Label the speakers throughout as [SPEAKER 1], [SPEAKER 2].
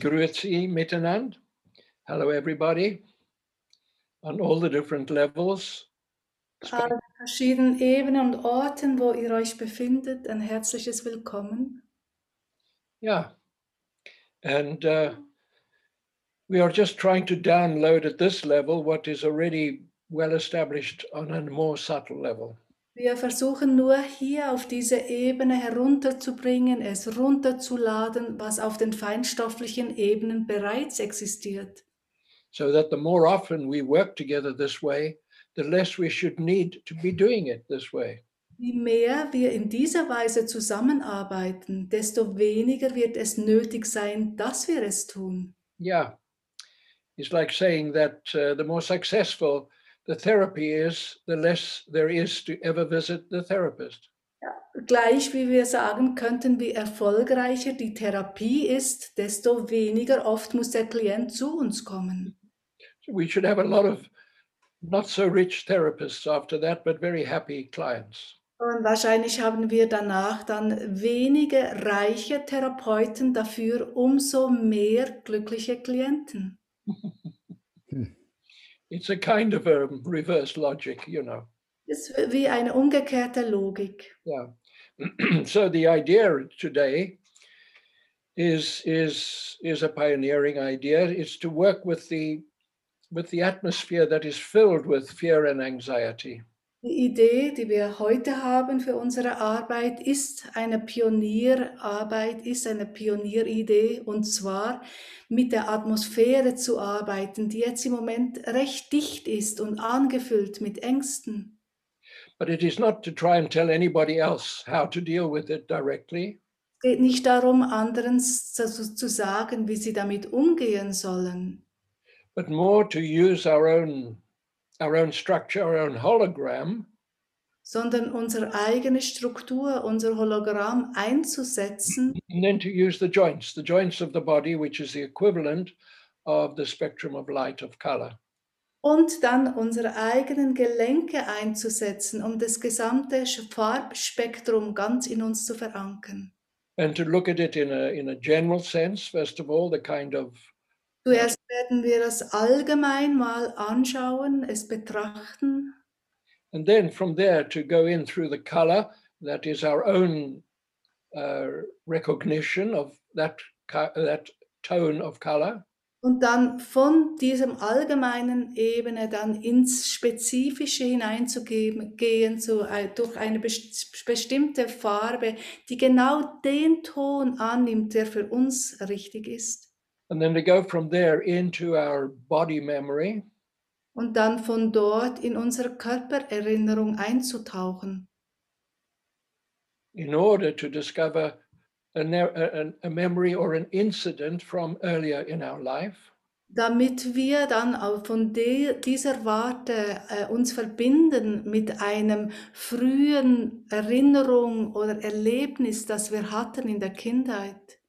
[SPEAKER 1] Grüezi miteinander. Hello, everybody, on all the different levels.
[SPEAKER 2] An verschiedenen Ebenen und Orten, wo ihr euch befindet, ein herzliches Willkommen.
[SPEAKER 1] Yeah. And uh, we are just trying to download at this level what is already well established on a more subtle level.
[SPEAKER 2] Wir versuchen nur hier auf diese Ebene herunterzubringen, es runterzuladen, was auf den feinstofflichen Ebenen bereits existiert.
[SPEAKER 1] So that the more often we work together this way, the less we should need to be doing it this way.
[SPEAKER 2] Je mehr wir in dieser Weise zusammenarbeiten, desto weniger wird es nötig sein, dass wir es tun.
[SPEAKER 1] Yeah. It's like saying that uh, the more successful the therapy is, the less there is to ever visit the therapist.
[SPEAKER 2] Gleich wie wir sagen könnten, wie erfolgreicher die Therapie ist, desto weniger oft muss der Klient zu uns kommen.
[SPEAKER 1] We should have a lot of not so rich therapists after that, but very happy clients.
[SPEAKER 2] Und wahrscheinlich haben wir danach dann wenige reiche Therapeuten, dafür umso mehr glückliche Klienten.
[SPEAKER 1] It's a kind of a reverse logic, you know.
[SPEAKER 2] Das ist wie eine umgekehrte Logik.
[SPEAKER 1] Yeah. so the idea today is is is a pioneering idea. It's to work with the with the atmosphere that is filled with fear and anxiety.
[SPEAKER 2] Die Idee, die wir heute haben für unsere Arbeit, ist eine Pionierarbeit, ist eine Pionieridee und zwar mit der Atmosphäre zu arbeiten, die jetzt im Moment recht dicht ist und angefüllt mit Ängsten.
[SPEAKER 1] But it is not to try and tell anybody else how to deal with it directly.
[SPEAKER 2] Es geht nicht darum, anderen zu, zu sagen, wie sie damit umgehen sollen,
[SPEAKER 1] but more to use our own our own structure, our own hologram
[SPEAKER 2] sondern unsere eigene Struktur, unser Hologramm einzusetzen
[SPEAKER 1] and then to use the joints, the joints of the body, which is the equivalent of the spectrum of light of color.
[SPEAKER 2] und dann unsere eigenen Gelenke einzusetzen, um das gesamte Farbspektrum ganz in uns zu verankern.
[SPEAKER 1] And to look at it in a in a general sense, first of all, the kind of
[SPEAKER 2] Zuerst werden wir das allgemein mal anschauen, es betrachten
[SPEAKER 1] and then from there to go in through the color, that is our own uh, recognition of that that tone of color.
[SPEAKER 2] und dann von diesem allgemeinen Ebene dann ins Spezifische hineinzugehen, gehen zu, äh, durch eine best- bestimmte Farbe, die genau den Ton annimmt, der für uns richtig ist.
[SPEAKER 1] And then to go from there into our body memory,
[SPEAKER 2] Und dann von dort in unsere Körpererinnerung einzutauchen.
[SPEAKER 1] in order to discover a, ne- a, a memory or an incident from earlier in our life
[SPEAKER 2] damit wir dann auch von de, dieser Warte äh, uns verbinden mit einem frühen Erinnerung oder Erlebnis, das wir hatten in der Kindheit.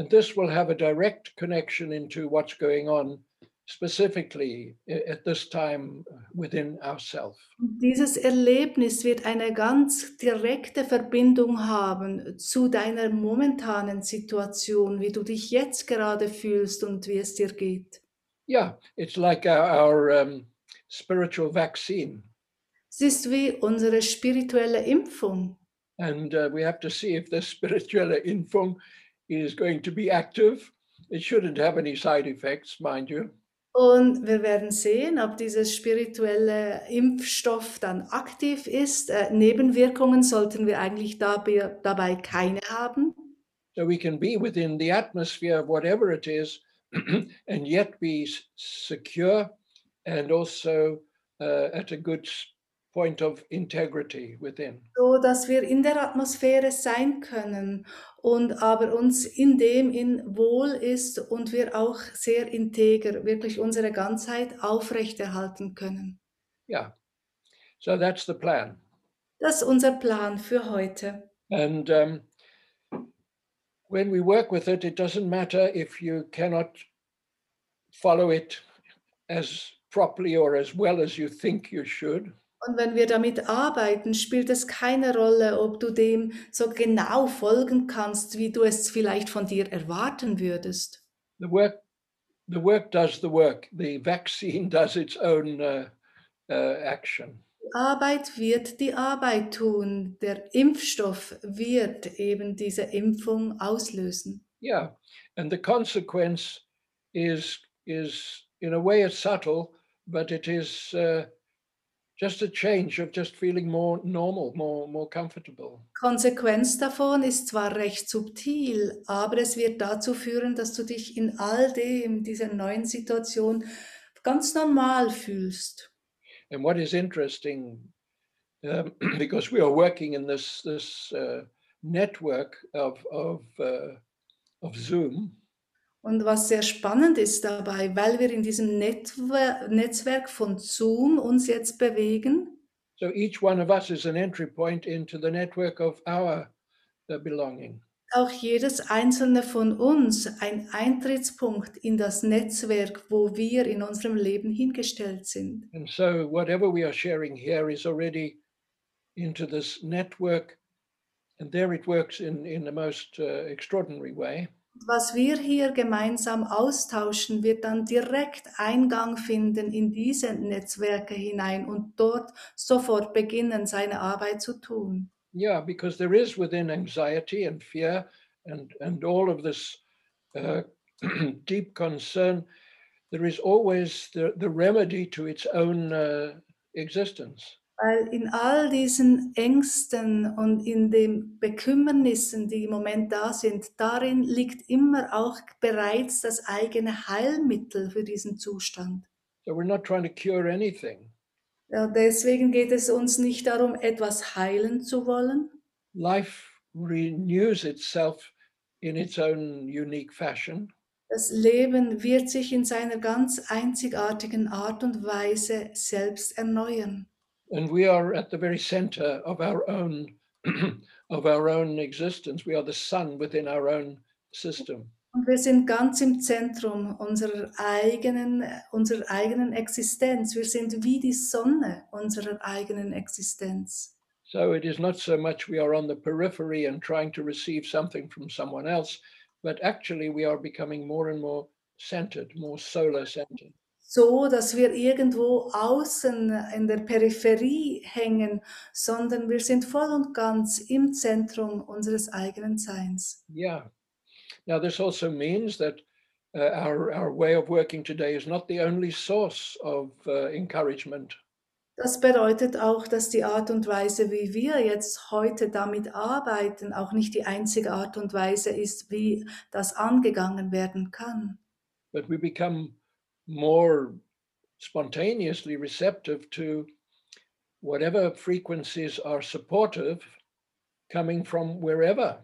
[SPEAKER 1] And this will have a direct connection into what's going on specifically at this time within ourself
[SPEAKER 2] Und dieses Erlebnis wird eine ganz direkte Verbindung haben zu deiner momentanen Situation, wie du dich jetzt gerade fühlst und wie es dir geht.
[SPEAKER 1] yeah it's like our, our um, spiritual vaccine
[SPEAKER 2] Es ist wie unsere spirituelle Impfung.
[SPEAKER 1] and uh, we have to see if this spiritual info is going to be active it shouldn't have any side effects mind you
[SPEAKER 2] Und wir werden sehen, ob dieses spirituelle Impfstoff dann aktiv ist. Äh, Nebenwirkungen sollten wir eigentlich dabei, dabei keine haben.
[SPEAKER 1] so we can be within the atmosphere of whatever it is and yet be secure and also uh, at a good point of integrity within.
[SPEAKER 2] so dass wir in der Atmosphäre sein können und aber uns in dem in wohl ist und wir auch sehr integer wirklich unsere Ganzheit aufrechterhalten können.
[SPEAKER 1] Yeah. So that's the plan.
[SPEAKER 2] Das ist unser Plan für heute.
[SPEAKER 1] And um, when we work with it, it doesn't matter if you cannot follow it as properly or as well as you think you should.
[SPEAKER 2] Und wenn wir damit arbeiten, spielt es keine Rolle, ob du dem so genau folgen kannst, wie du es vielleicht von dir erwarten würdest.
[SPEAKER 1] The work, the work does the work. The vaccine does its own uh, uh, action.
[SPEAKER 2] Die Arbeit wird die Arbeit tun. Der Impfstoff wird eben diese Impfung auslösen.
[SPEAKER 1] Yeah, and the consequence is is in a way it's subtle, but it is uh, just a change of just feeling more normal, more more comfortable.
[SPEAKER 2] Konsequenz davon ist zwar recht subtil, aber es wird dazu führen, dass du dich in all dem, dieser neuen Situation, ganz normal fühlst.
[SPEAKER 1] And what is interesting, um, because we are working in this this uh, network of of uh, of Zoom,
[SPEAKER 2] Und was sehr spannend ist dabei, weil wir in diesem Netwer Netzwerk von Zoom uns jetzt bewegen,
[SPEAKER 1] so each one of us is an entry point into the network of our uh, belonging.
[SPEAKER 2] auch jedes einzelne von uns ein Eintrittspunkt in das Netzwerk, wo wir in unserem Leben hingestellt sind.
[SPEAKER 1] And so whatever we are sharing here is already into this network, and there it works in in the most uh, extraordinary way.
[SPEAKER 2] Was wir hier gemeinsam austauschen, wird dann direkt Eingang finden in diese Netzwerke hinein und dort sofort beginnen, seine Arbeit zu tun.
[SPEAKER 1] Yeah, because there is within anxiety and fear and and all of this uh, deep concern, there is always the, the remedy to its own uh, existence.
[SPEAKER 2] Weil in all diesen Ängsten und in den Bekümmernissen, die im Moment da sind, darin liegt immer auch bereits das eigene Heilmittel für diesen Zustand.
[SPEAKER 1] So we're not trying to cure anything.
[SPEAKER 2] Ja, deswegen geht es uns nicht darum, etwas heilen zu wollen.
[SPEAKER 1] Life renews itself in its own unique fashion.
[SPEAKER 2] Das Leben wird sich in seiner ganz einzigartigen Art und Weise selbst erneuern.
[SPEAKER 1] And we are at the very center of our own of our own existence we are the sun within our own system
[SPEAKER 2] Und wir sind ganz im Zentrum unserer eigenen, unserer eigenen Existenz. Wir sind wie die Sonne unserer eigenen Existenz.
[SPEAKER 1] so it is not so much we are on the periphery and trying to receive something from someone else but actually we are becoming more and more centered more solar centered
[SPEAKER 2] So, dass wir irgendwo außen in der Peripherie hängen, sondern wir sind voll und ganz im Zentrum unseres eigenen Seins.
[SPEAKER 1] yeah now this also means that uh, our our way of working today is not the only source of uh, encouragement
[SPEAKER 2] Das bedeutet auch, dass die Art und Weise, wie wir jetzt heute damit arbeiten, auch nicht die einzige Art und Weise ist, wie das angegangen werden kann.
[SPEAKER 1] but we become more spontaneously receptive to whatever frequencies are supportive coming from wherever.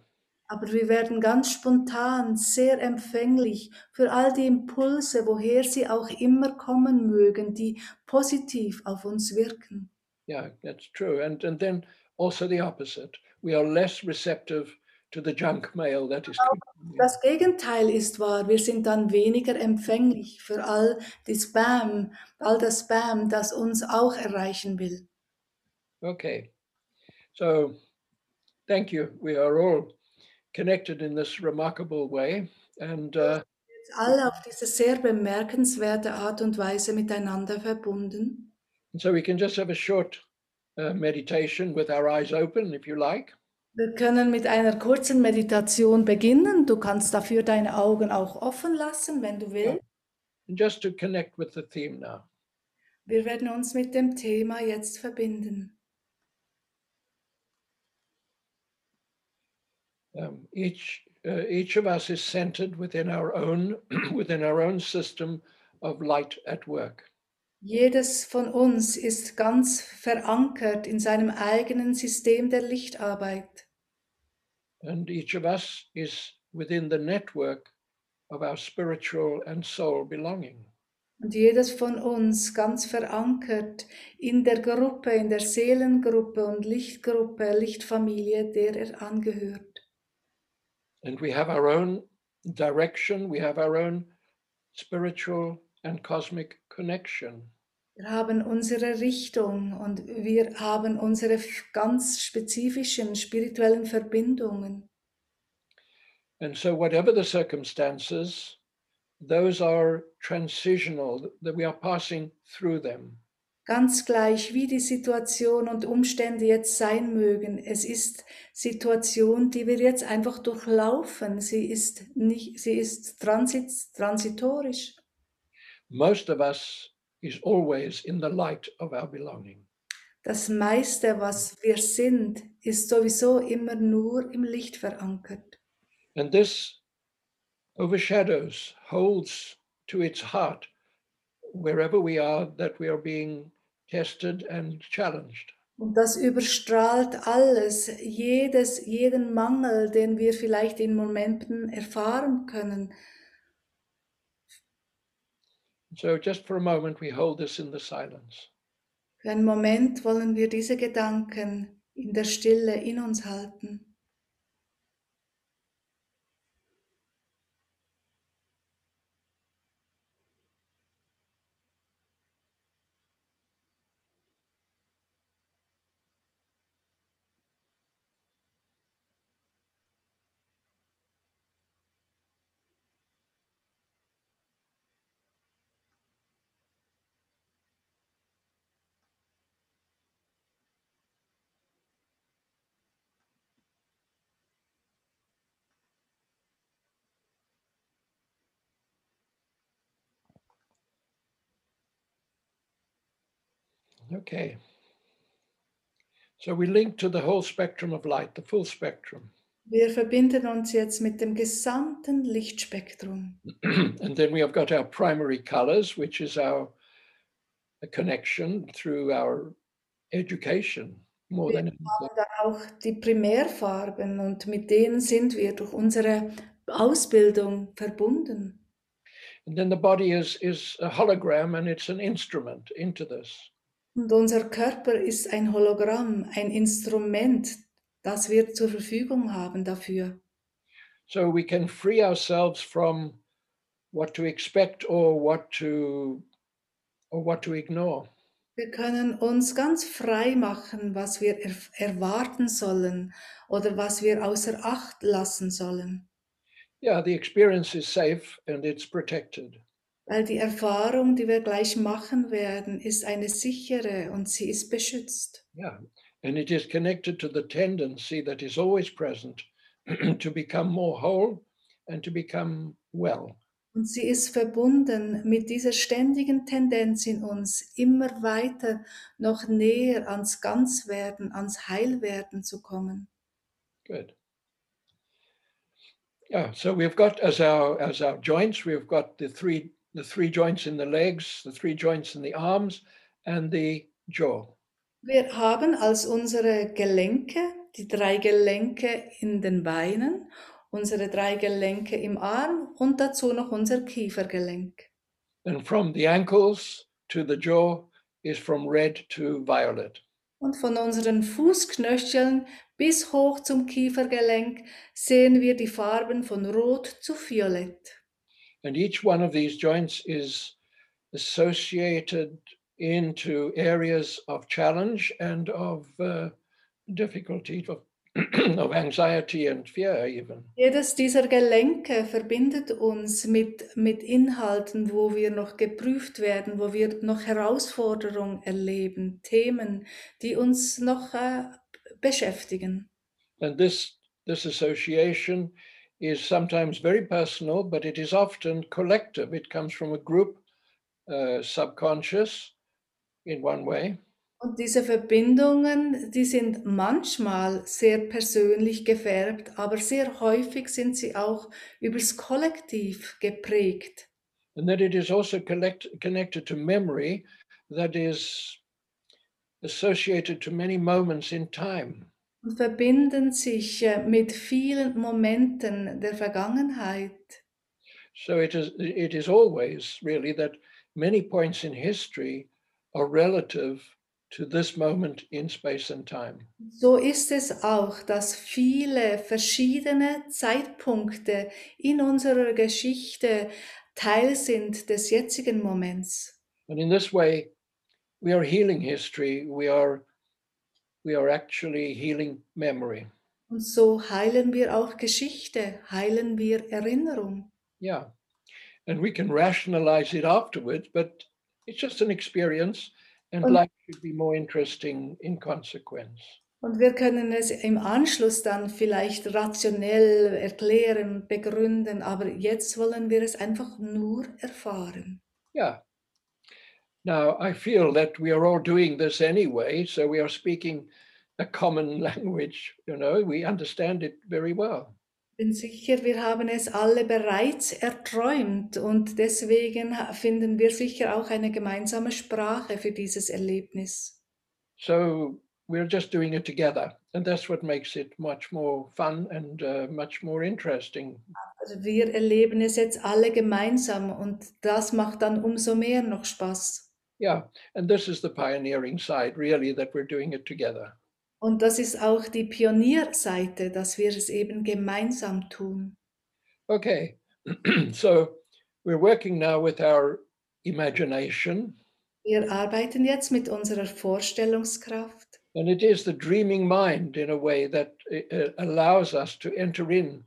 [SPEAKER 2] Aber wir werden ganz spontan sehr empfänglich für all die Impulse, woher sie auch immer kommen mögen, die positiv auf uns wirken.
[SPEAKER 1] Yeah, that's true. And and then also the opposite. We are less receptive to the junk mail that is coming.
[SPEAKER 2] Das Gegenteil ist wahr. Wir sind dann weniger empfänglich für all die Spam, all das Spam, das uns auch erreichen will.
[SPEAKER 1] Okay. So thank you. We are all connected in this remarkable way. And uh,
[SPEAKER 2] alle auf diese sehr bemerkenswerte Art und Weise miteinander verbunden.
[SPEAKER 1] And so we can just have a short uh, meditation with our eyes open, if you like.
[SPEAKER 2] Wir können mit einer kurzen Meditation beginnen. Du kannst dafür deine Augen auch offen lassen, wenn du willst.
[SPEAKER 1] And just to connect with the theme now.
[SPEAKER 2] Wir werden uns mit dem Thema jetzt verbinden.
[SPEAKER 1] Um, each uh, each of us is centered within our own within our own system of light at work.
[SPEAKER 2] Jedes von uns ist ganz verankert in seinem eigenen System der Lichtarbeit.
[SPEAKER 1] And each of us is within the network of our spiritual and soul belonging.
[SPEAKER 2] Und jedes von uns ganz verankert in der Gruppe, in der Seelengruppe und Lichtgruppe, Lichtfamilie, der er angehört.
[SPEAKER 1] And we have our own direction, we have our own spiritual and cosmic connection.
[SPEAKER 2] Wir haben unsere Richtung und wir haben unsere ganz spezifischen spirituellen Verbindungen.
[SPEAKER 1] And so, whatever the circumstances, those are transitional, that we are passing through them.
[SPEAKER 2] Ganz gleich, wie die Situation und Umstände jetzt sein mögen, es ist Situation, die wir jetzt einfach durchlaufen. Sie ist nicht, sie ist transit, transitorisch.
[SPEAKER 1] Most of us is always in the light of our belonging.
[SPEAKER 2] Das meiste, was wir sind, ist sowieso immer nur im Licht verankert.
[SPEAKER 1] And this overshadows, holds to its heart wherever we are that we are being tested and challenged.
[SPEAKER 2] Und das überstrahlt alles, jedes, jeden Mangel, den wir vielleicht in Momenten erfahren können.
[SPEAKER 1] So, just for a moment, we hold this in the silence.
[SPEAKER 2] Für einen Moment wollen wir diese Gedanken in der Stille in uns halten.
[SPEAKER 1] Okay. So we link to the whole spectrum of light, the full spectrum.
[SPEAKER 2] Wir verbinden uns jetzt mit dem gesamten Lichtspektrum.
[SPEAKER 1] and then we have got our primary colors, which is our connection through our education more
[SPEAKER 2] Wir
[SPEAKER 1] than
[SPEAKER 2] haben dann auch die Primärfarben und mit denen sind wir durch unsere Ausbildung verbunden.
[SPEAKER 1] And then the body is is a hologram and it's an instrument into this.
[SPEAKER 2] Und unser Körper ist ein Hologramm, ein Instrument, das wir zur Verfügung haben dafür.
[SPEAKER 1] So we can free ourselves from what to expect or what to or what to ignore.
[SPEAKER 2] Wir können uns ganz frei machen, was wir er erwarten sollen oder was wir außer Acht lassen sollen,
[SPEAKER 1] Yeah, the experience is safe and it's protected.
[SPEAKER 2] Weil die Erfahrung, die wir gleich machen werden, ist eine sichere und sie ist beschützt.
[SPEAKER 1] Yeah. And it is connected to the tendency that is always present to become more whole and to become well.
[SPEAKER 2] Und sie ist verbunden mit dieser ständigen Tendenz in uns, immer weiter noch näher ans Ganzwerden, ans Heilwerden zu kommen.
[SPEAKER 1] Good. Yeah, so we've got as our as our joints, we've got the three the three joints in the legs, the three joints in the arms, and the jaw.
[SPEAKER 2] Wir haben als unsere Gelenke, die drei Gelenke in den Beinen, unsere drei Gelenke im Arm und dazu noch unser Kiefergelenk.
[SPEAKER 1] And from the ankles to the jaw is from red to violet.
[SPEAKER 2] Und von unseren Fußknöcheln bis hoch zum Kiefergelenk sehen wir die Farben von Rot zu Violett.
[SPEAKER 1] And each one of these joints is associated into areas of challenge and of uh, difficulty, of, of anxiety and fear, even.
[SPEAKER 2] Jedes dieser Gelenke verbindet uns mit, mit Inhalten, wo wir noch geprüft werden, wo wir noch Herausforderungen erleben, Themen, die uns noch äh, beschäftigen.
[SPEAKER 1] And this, this association is sometimes very personal, but it is often collective. It comes from a group, uh, subconscious in one way,
[SPEAKER 2] Und diese Verbindungen, die sind manchmal sehr persönlich gefärbt, aber sehr häufig sind sie auch übers Kollektiv geprägt.
[SPEAKER 1] and then it is also collect, connected to memory, that is associated to many moments in time.
[SPEAKER 2] Und verbinden sich äh, mit vielen Momenten der Vergangenheit.
[SPEAKER 1] So it is, it is always really that many points in history are relative to this moment in space and time.
[SPEAKER 2] So ist es auch, dass viele verschiedene Zeitpunkte in unserer Geschichte Teil sind des jetzigen Moments.
[SPEAKER 1] And in this way, we are healing history. We are, we are actually healing memory.
[SPEAKER 2] Und so heilen wir auch Geschichte, heilen wir Erinnerung.
[SPEAKER 1] Yeah. And we can rationalize it afterwards, but it's just an experience, and
[SPEAKER 2] Und-
[SPEAKER 1] life should be more interesting in consequence.
[SPEAKER 2] Und wir können es im Anschluss dann vielleicht rationell erklären, begründen, aber jetzt wollen wir es einfach nur erfahren.
[SPEAKER 1] Yeah. Now, I feel that we are all doing this anyway, so we are speaking a common language, you know, we understand it very well.
[SPEAKER 2] Bin sicher, wir haben es alle bereits erträumt und deswegen finden wir sicher auch eine gemeinsame Sprache für dieses Erlebnis.
[SPEAKER 1] So we're just doing it together, and that's what makes it much more fun and uh, much more interesting.
[SPEAKER 2] Also wir erleben es jetzt alle gemeinsam und das macht dann umso mehr noch Spaß.
[SPEAKER 1] Yeah, and this is the pioneering side, really, that we're doing it together.
[SPEAKER 2] Und das ist auch die Pionierseite, dass wir es eben gemeinsam tun.
[SPEAKER 1] Okay, so we're working now with our imagination,
[SPEAKER 2] Wir arbeiten jetzt mit unserer Vorstellungskraft
[SPEAKER 1] and it is the dreaming mind in a way that uh, allows us to enter in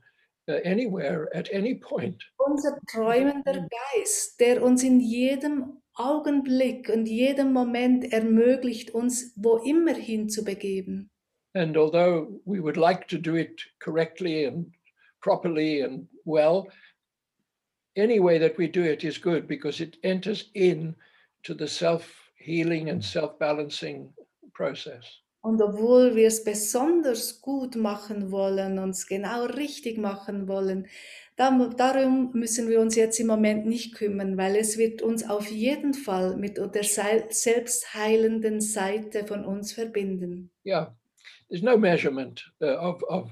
[SPEAKER 1] uh, anywhere at any point.
[SPEAKER 2] unser träumender Geist, der uns in jedem Augenblick und jedem Moment ermöglicht, uns wo immer hin zu begeben.
[SPEAKER 1] And although we would like to do it correctly and properly and well, any way that we do it is good because it enters in to the self-healing and self-balancing process.
[SPEAKER 2] Und obwohl wir es besonders gut machen wollen, uns genau richtig machen wollen, darum müssen wir uns jetzt im Moment nicht kümmern, weil es wird uns auf jeden Fall mit der selbstheilenden Seite von uns verbinden.
[SPEAKER 1] Yeah, there's no measurement uh, of, of,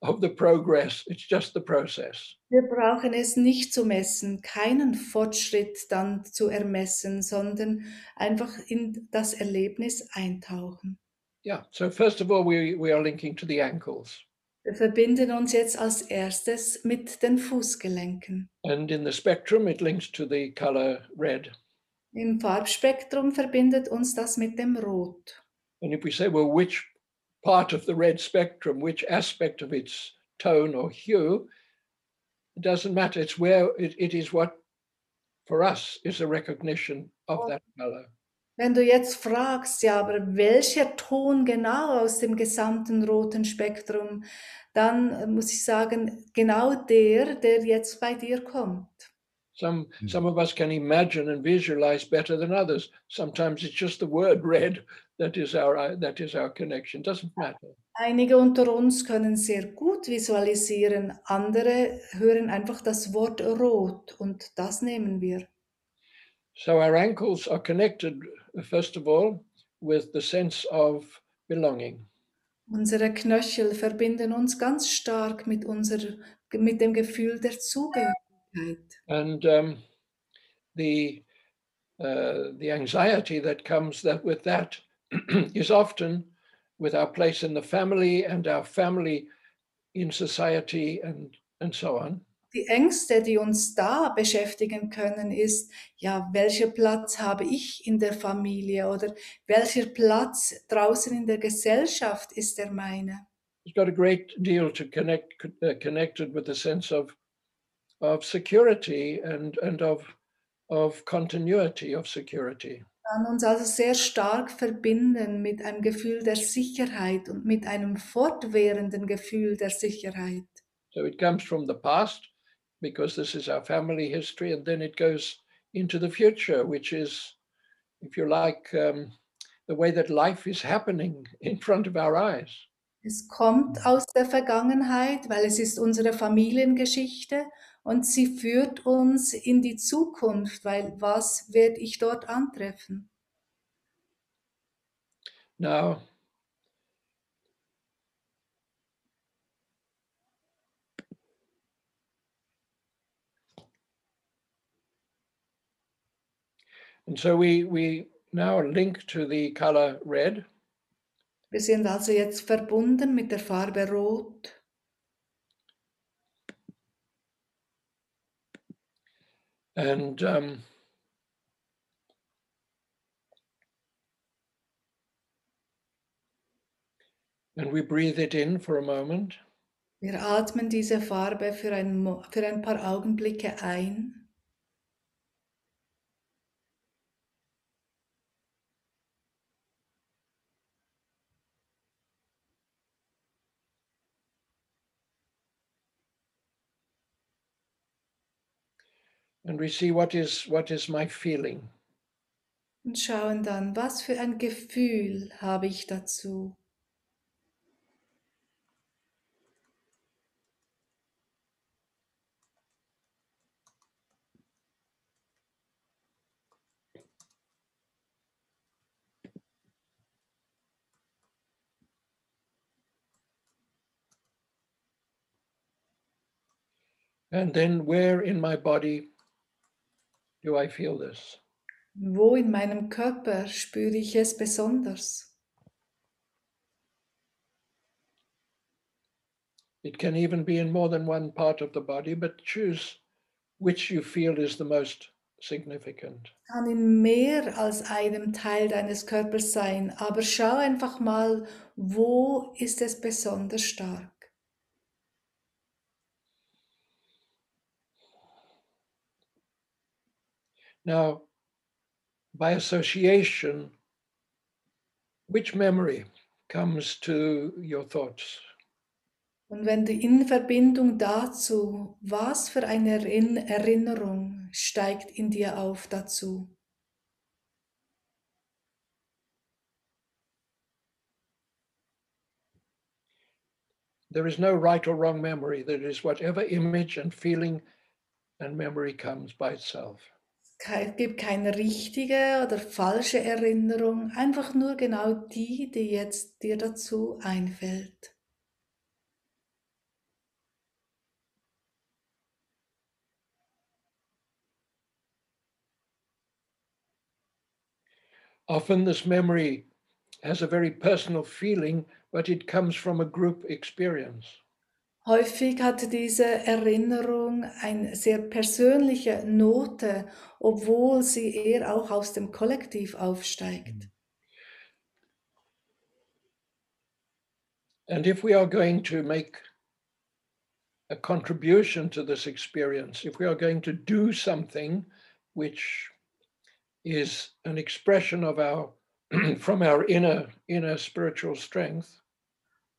[SPEAKER 1] of the progress. It's just the process.
[SPEAKER 2] Wir brauchen es nicht zu messen, keinen Fortschritt dann zu ermessen, sondern einfach in das Erlebnis eintauchen.
[SPEAKER 1] Yeah, so first of all, we, we are linking to the ankles.
[SPEAKER 2] Wir verbinden uns jetzt als erstes mit den Fußgelenken.
[SPEAKER 1] And in the spectrum, it links to the color red.
[SPEAKER 2] Im Farbspektrum verbindet uns das mit dem Rot.
[SPEAKER 1] And if we say, well, which part of the red spectrum, which aspect of its tone or hue, it doesn't matter. It's where it, it is what for us is a recognition of that color.
[SPEAKER 2] Wenn du jetzt fragst, ja, aber welcher Ton genau aus dem gesamten roten Spektrum, dann äh, muss ich sagen, genau der, der jetzt bei dir kommt.
[SPEAKER 1] Some
[SPEAKER 3] Mm.
[SPEAKER 1] some of us can imagine and visualize better than others. Sometimes it's just the word red that is our that is our connection. Doesn't matter.
[SPEAKER 2] Einige unter uns können sehr gut visualisieren, andere hören einfach das Wort rot und das nehmen wir.
[SPEAKER 1] So our ankles are connected, uh, first of all, with the sense of belonging.
[SPEAKER 2] Unsere Knöchel verbinden uns ganz stark mit, unserer, mit dem Gefühl der Zugehörigkeit.
[SPEAKER 1] and um, the uh, the anxiety that comes that with that is often with our place in the family and our family in society and and so on.
[SPEAKER 2] Die Ängste, die uns da beschäftigen können, ist, ja, welcher Platz habe ich in der Familie oder welcher Platz draußen in der Gesellschaft ist der meine?
[SPEAKER 1] It's got a great deal to connect uh, connected with the sense of of security and and of of continuity of security.
[SPEAKER 2] kann uns also sehr stark verbinden mit einem Gefühl der Sicherheit und mit einem fortwährenden Gefühl der Sicherheit.
[SPEAKER 1] So it comes from the past because this is our family history, and then it goes into the future, which is, if you like, um, the way that life is happening in front of our eyes.
[SPEAKER 2] Es kommt aus der Vergangenheit, weil es ist unsere Familiengeschichte und sie führt uns in die Zukunft, weil was werde ich dort antreffen?
[SPEAKER 1] Now, and so we we now link to the color red.
[SPEAKER 2] Wir sind also jetzt verbunden mit der Farbe Rot.
[SPEAKER 1] And um, and we breathe it in for a moment.
[SPEAKER 2] Wir atmen diese Farbe für ein, für ein paar Augenblicke ein.
[SPEAKER 1] And we see what is what is my feeling
[SPEAKER 2] und schauen dann, was für ein Gefühl habe ich dazu.
[SPEAKER 1] and then where in my body do i feel this
[SPEAKER 2] Wo in meinem Körper spüre ich es besonders?
[SPEAKER 1] it can even be in more than one part of the body but choose which you feel is the most significant
[SPEAKER 2] Kann in mehr als einem Teil deines Körpers sein, aber schau einfach mal, wo ist es besonders stark?
[SPEAKER 1] Now by association which memory comes to your thoughts?
[SPEAKER 2] Und wenn du in Verbindung dazu, was für eine Erinn- Erinnerung steigt in dir auf dazu?
[SPEAKER 1] there is no right or wrong memory. There is whatever image and feeling and memory comes by itself
[SPEAKER 2] Es gibt keine richtige oder falsche Erinnerung, einfach nur genau die, die jetzt dir dazu einfällt.
[SPEAKER 1] Often this memory has a very personal feeling, but it comes from a group experience.
[SPEAKER 2] Häufig hat diese Erinnerung eine sehr persönliche Note, obwohl sie eher auch aus dem Kollektiv aufsteigt.
[SPEAKER 1] And if we are going to make a contribution to this experience, if we are going to do something which is an expression of our from our inner inner spiritual strength,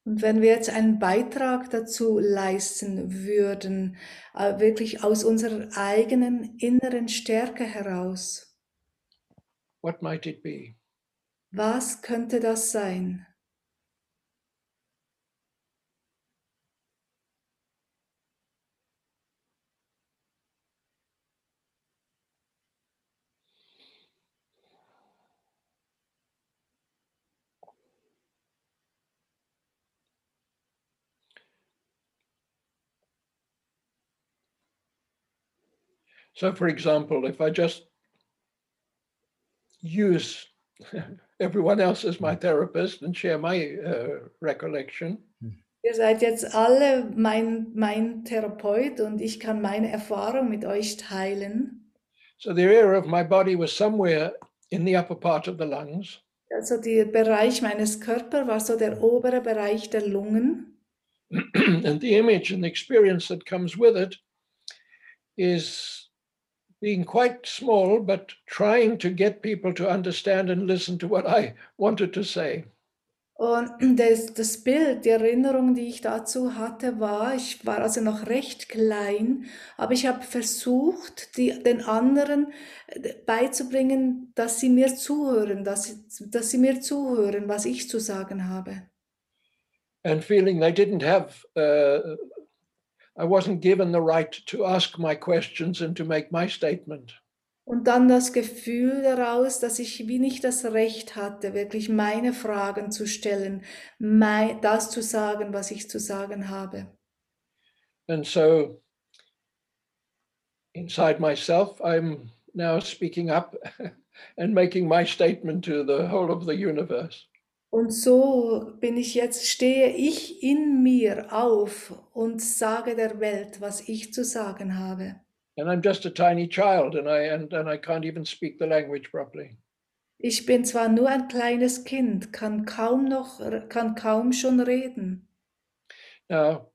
[SPEAKER 2] Und wenn wir jetzt einen Beitrag dazu leisten würden, äh, wirklich aus unserer eigenen inneren Stärke heraus,
[SPEAKER 1] what might it be?
[SPEAKER 2] was könnte das sein?
[SPEAKER 1] So, for example, if I just use everyone else as my therapist and share my uh, recollection,
[SPEAKER 2] Ihr seid jetzt alle mein, mein Therapeut und ich kann meine Erfahrung mit euch teilen.
[SPEAKER 1] so the area of my body was somewhere in the upper part of the lungs,
[SPEAKER 2] Also der Bereich meines Körpers war so der obere Bereich der Lungen.
[SPEAKER 1] and the image and the experience that comes with it is being quite small, but trying to get people to understand and listen to what I wanted to say.
[SPEAKER 2] Und das, das Bild, die Erinnerung, die ich dazu hatte, war, ich war also noch recht klein, aber ich habe versucht, die, den anderen äh, beizubringen, dass sie mir zuhören, dass, dass sie mir zuhören, was ich zu sagen habe.
[SPEAKER 1] and feeling they didn't have uh, i wasn't given the right to ask my questions and to make my statement
[SPEAKER 2] Und dann das Gefühl daraus, dass ich wie nicht das Recht hatte, wirklich meine Fragen zu stellen, mei- das zu sagen, was ich zu sagen habe.
[SPEAKER 1] And so inside myself, I'm now speaking up and making my statement to the whole of the universe.
[SPEAKER 2] Und so bin ich jetzt, stehe ich in mir auf und sage der Welt, was ich zu sagen habe.
[SPEAKER 1] And I'm just a tiny child and I and, and I can't even speak the language properly.
[SPEAKER 2] Ich bin zwar nur ein kleines Kind, kann kaum noch, kann kaum schon reden.
[SPEAKER 1] Now,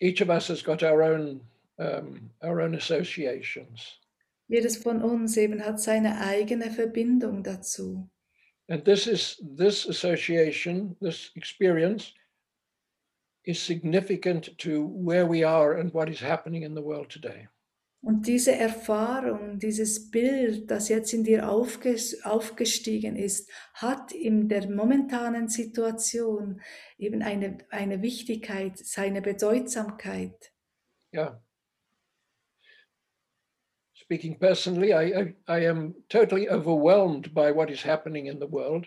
[SPEAKER 1] each of us has got our own um, our own associations,
[SPEAKER 2] Jedes von uns eben hat seine eigene Verbindung dazu.
[SPEAKER 1] And this is this association, this experience, is significant to where we are and what is happening in the world today.
[SPEAKER 2] Und diese Erfahrung, dieses Bild, das jetzt in dir aufges aufgestiegen ist, hat in der momentanen Situation eben eine, eine Wichtigkeit, seine Bedeutsamkeit.
[SPEAKER 1] Yeah. Speaking personally, I, I, I am totally overwhelmed by what is happening in the world.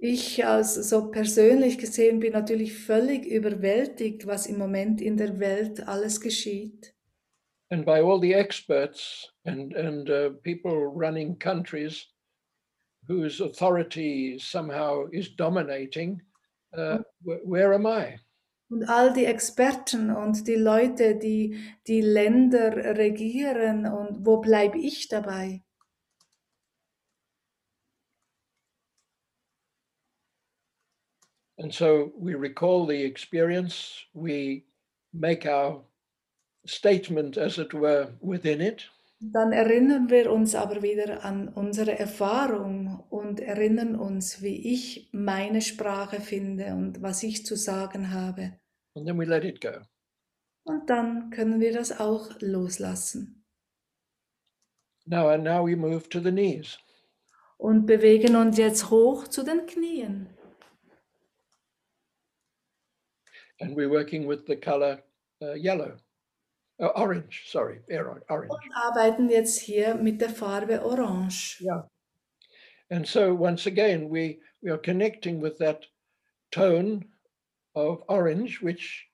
[SPEAKER 2] Ich als so persönlich gesehen bin natürlich völlig überwältigt, was im Moment in der Welt alles geschieht.
[SPEAKER 1] and by all the experts and and uh, people running countries whose authority somehow is dominating uh, wh- where am i
[SPEAKER 2] Und all die Experten und die Leute, die die Länder regieren, und wo bleibe ich dabei?
[SPEAKER 1] and so we recall the experience we make our statement as it were within it
[SPEAKER 2] Dann erinnern wir uns aber wieder an unsere Erfahrung und erinnern uns, wie ich meine Sprache finde und was ich zu sagen habe.
[SPEAKER 1] And then we let it go
[SPEAKER 2] Und dann können wir das auch loslassen
[SPEAKER 1] now and now we move to the knees
[SPEAKER 2] und bewegen uns jetzt hoch zu den Knien.
[SPEAKER 1] and we're working with the color uh, yellow uh, orange sorry orange
[SPEAKER 2] Und arbeiten jetzt hier mit der Farbe Orange.
[SPEAKER 1] Yeah. And so once again, we, we are connecting with that tone of orange, which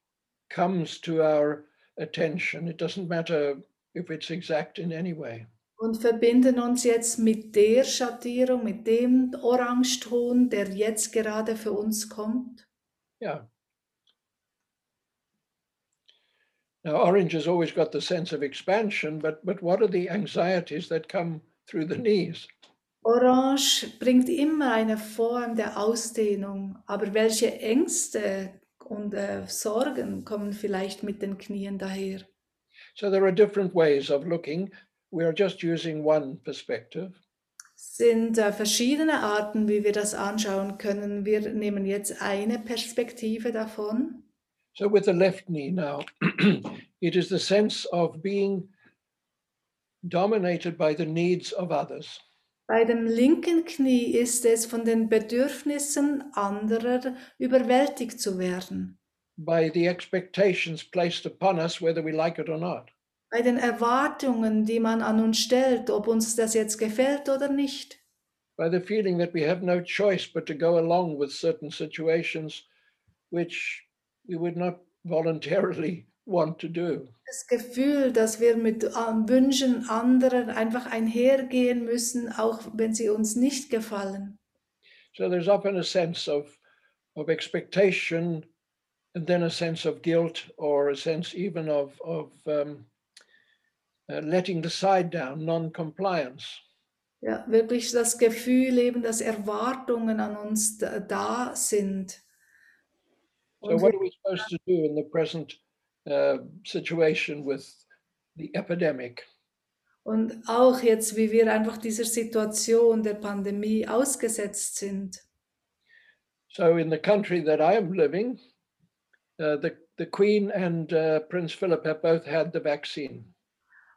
[SPEAKER 1] comes to our attention. It doesn't matter if it's exact in any way.
[SPEAKER 2] Und verbinden uns jetzt mit der Schattierung, mit dem Orangeton, der jetzt gerade für uns kommt.
[SPEAKER 1] Yeah. Now, orange has always got the sense of expansion, but, but what are the anxieties that come through the knees?
[SPEAKER 2] Orange bringt immer eine Form der Ausdehnung, aber welche Ängste und äh, Sorgen kommen vielleicht mit den Knien daher?
[SPEAKER 1] So there are different ways of looking. We are just using one perspective.
[SPEAKER 2] Sind äh, verschiedene Arten, wie wir das anschauen können. Wir nehmen jetzt eine Perspektive davon.
[SPEAKER 1] So with the left knee now, it is the sense of being dominated by the needs of others.
[SPEAKER 2] Bei dem linken Knie ist es von den Bedürfnissen anderer überwältigt zu werden.
[SPEAKER 1] by the expectations placed upon us, whether we like it or not.
[SPEAKER 2] Bei den Erwartungen, die man an uns stellt, ob uns das jetzt gefällt oder nicht.
[SPEAKER 1] By the feeling that we have no choice but to go along with certain situations which we would not voluntarily want to do.
[SPEAKER 2] Das Gefühl, dass wir mit äh, Wünschen anderer einfach einhergehen müssen, auch wenn sie uns nicht gefallen.
[SPEAKER 1] So there's often a sense of, of expectation and then a sense of guilt or a sense even of, of um, uh, letting the side down, non compliance.
[SPEAKER 2] Ja, wirklich das Gefühl eben, dass Erwartungen an uns da, da sind.
[SPEAKER 1] So,
[SPEAKER 2] Und
[SPEAKER 1] what are we supposed to do in the present uh, situation with the epidemic?
[SPEAKER 2] Und auch jetzt, wie wir einfach dieser Situation der Pandemie ausgesetzt sind.
[SPEAKER 1] So, in the country that I am living, uh, the, the Queen and uh, Prince Philip have both had the vaccine.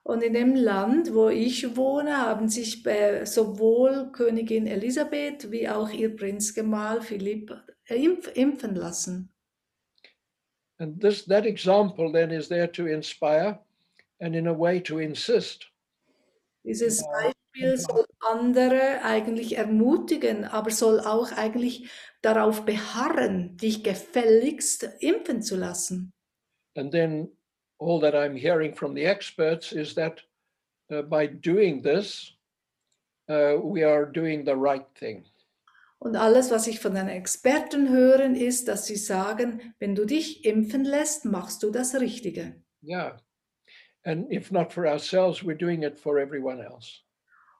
[SPEAKER 2] Und in dem Land, wo ich wohne, haben sich äh, sowohl Königin Elisabeth wie auch ihr Prinzgemahl Philipp äh, impf impfen lassen.
[SPEAKER 1] And this that example then is there to inspire and in a way to insist
[SPEAKER 2] Dieses. Beispiel soll andere eigentlich ermutigen, aber soll auch eigentlich darauf beharren, dich gefälligst impfen zu lassen.
[SPEAKER 1] And then all that I'm hearing from the experts is that uh, by doing this, uh, we are doing the right thing.
[SPEAKER 2] Und alles, was ich von den Experten höre, ist, dass sie sagen, wenn du dich impfen lässt, machst du das Richtige.
[SPEAKER 1] Yeah. And if not for ourselves, we're doing it for everyone else.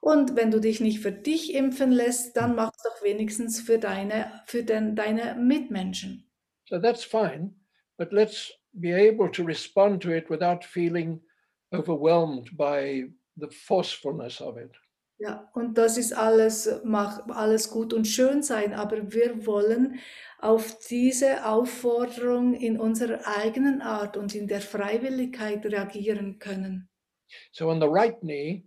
[SPEAKER 2] Und wenn du dich nicht für dich impfen lässt, dann mach es doch wenigstens für deine, für den, deine Mitmenschen.
[SPEAKER 1] So that's fine, but let's be able to respond to it without feeling overwhelmed by the forcefulness of it.
[SPEAKER 2] Ja, und das ist alles, mag alles gut und schön sein, aber wir wollen auf diese Aufforderung in unserer eigenen Art und in der Freiwilligkeit reagieren können.
[SPEAKER 1] So on the right knee,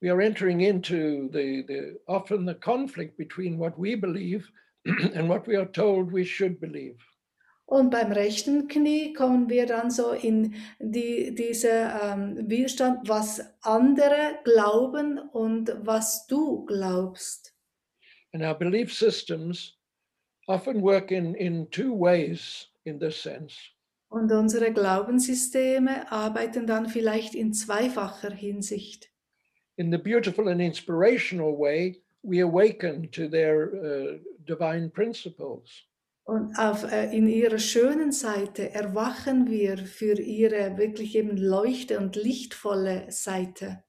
[SPEAKER 1] we are entering into the, the often the conflict between what we believe and what we are told we should believe.
[SPEAKER 2] Und beim rechten Knie kommen wir dann so in die, diese ähm, Widerstand, was andere glauben und was du glaubst.
[SPEAKER 1] And our belief systems often work in, in two ways in this sense.
[SPEAKER 2] Und unsere Glaubenssysteme arbeiten dann vielleicht in zweifacher Hinsicht.
[SPEAKER 1] In the beautiful and inspirational way, we awaken to their uh, divine principles.
[SPEAKER 2] Und auf, äh, in ihrer schönen Seite erwachen wir für ihre wirklich eben leuchte und lichtvolle Seite.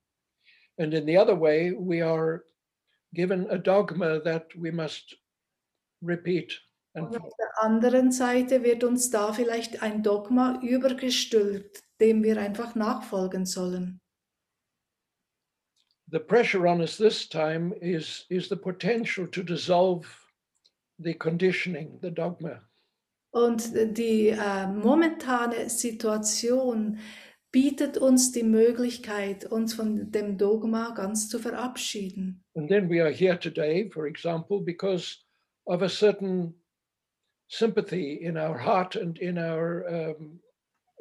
[SPEAKER 1] And in the other way, we are given a dogma that we must repeat and
[SPEAKER 2] Und auf der anderen Seite wird uns da vielleicht ein Dogma übergestülpt, dem wir einfach nachfolgen sollen.
[SPEAKER 1] the pressure on us this time is is the potential to dissolve the conditioning the dogma
[SPEAKER 2] Und die äh, momentane Situation bietet uns die Möglichkeit, uns von dem Dogma ganz zu verabschieden.
[SPEAKER 1] and then we are here today for example because of a certain sympathy in our heart and in our um,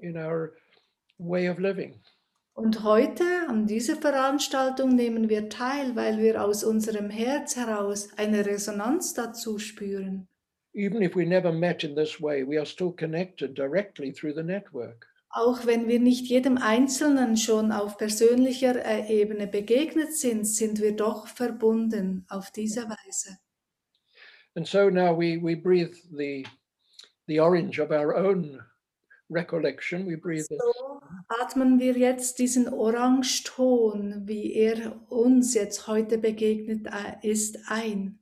[SPEAKER 1] in our way of living
[SPEAKER 2] Und heute an dieser Veranstaltung nehmen wir teil, weil wir aus unserem Herz heraus eine Resonanz dazu spüren.
[SPEAKER 1] even if we never met in this way we are still connected directly through the network
[SPEAKER 2] Auch wenn wir nicht jedem Einzelnen schon auf persönlicher äh, Ebene begegnet sind, sind wir doch verbunden auf diese Weise.
[SPEAKER 1] and so now we we breathe the the orange of our own recollection we breathe
[SPEAKER 2] So atmen wir jetzt diesen Orangeton, wie er uns jetzt heute begegnet äh, ist, ein.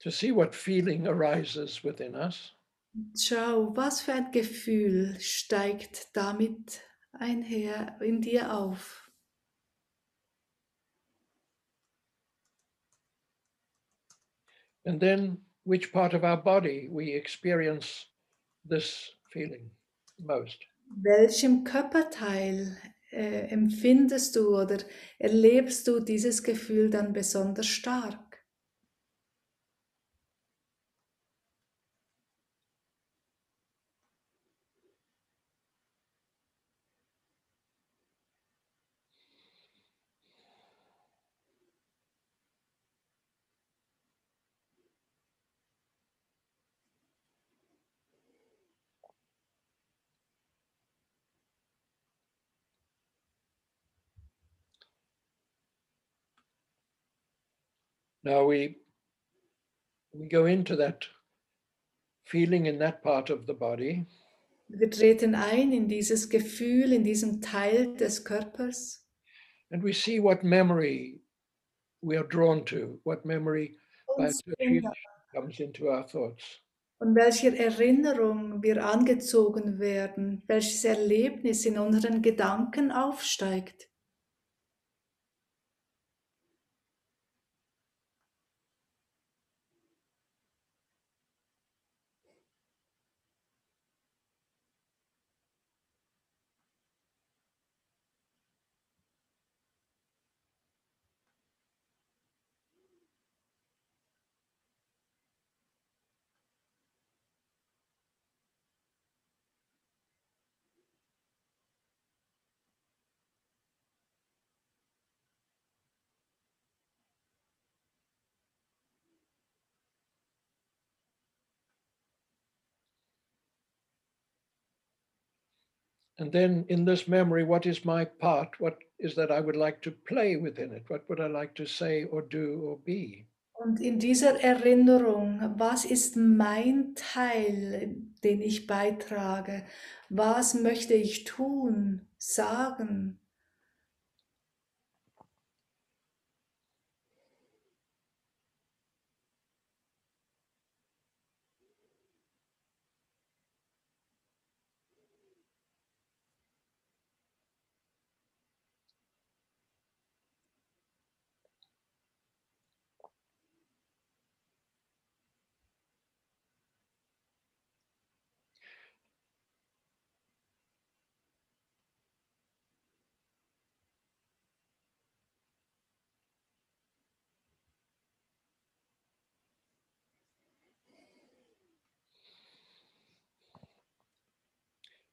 [SPEAKER 1] to see what feeling arises within us.
[SPEAKER 2] Schau, was für ein Gefühl steigt damit einher in dir auf.
[SPEAKER 1] And then which part of our body we experience this feeling most.
[SPEAKER 2] Welchem Körperteil äh, empfindest du oder erlebst du dieses Gefühl dann besonders stark?
[SPEAKER 1] Now we we go into that feeling in that part of the body
[SPEAKER 2] Wir treten ein in dieses Gefühl, in diesem Teil des Körpers
[SPEAKER 1] and we see what memory we are drawn to, what memory by comes into our thoughts.
[SPEAKER 2] von welcher Erinnerung wir angezogen werden, welches Erlebnis in unseren Gedanken aufsteigt.
[SPEAKER 1] And then in this memory, what is my part? What is that I would like to play within it? What would I like to say or do or be?
[SPEAKER 2] Und in dieser Erinnerung, was ist mein Teil, den ich beitrage? Was möchte ich tun, sagen?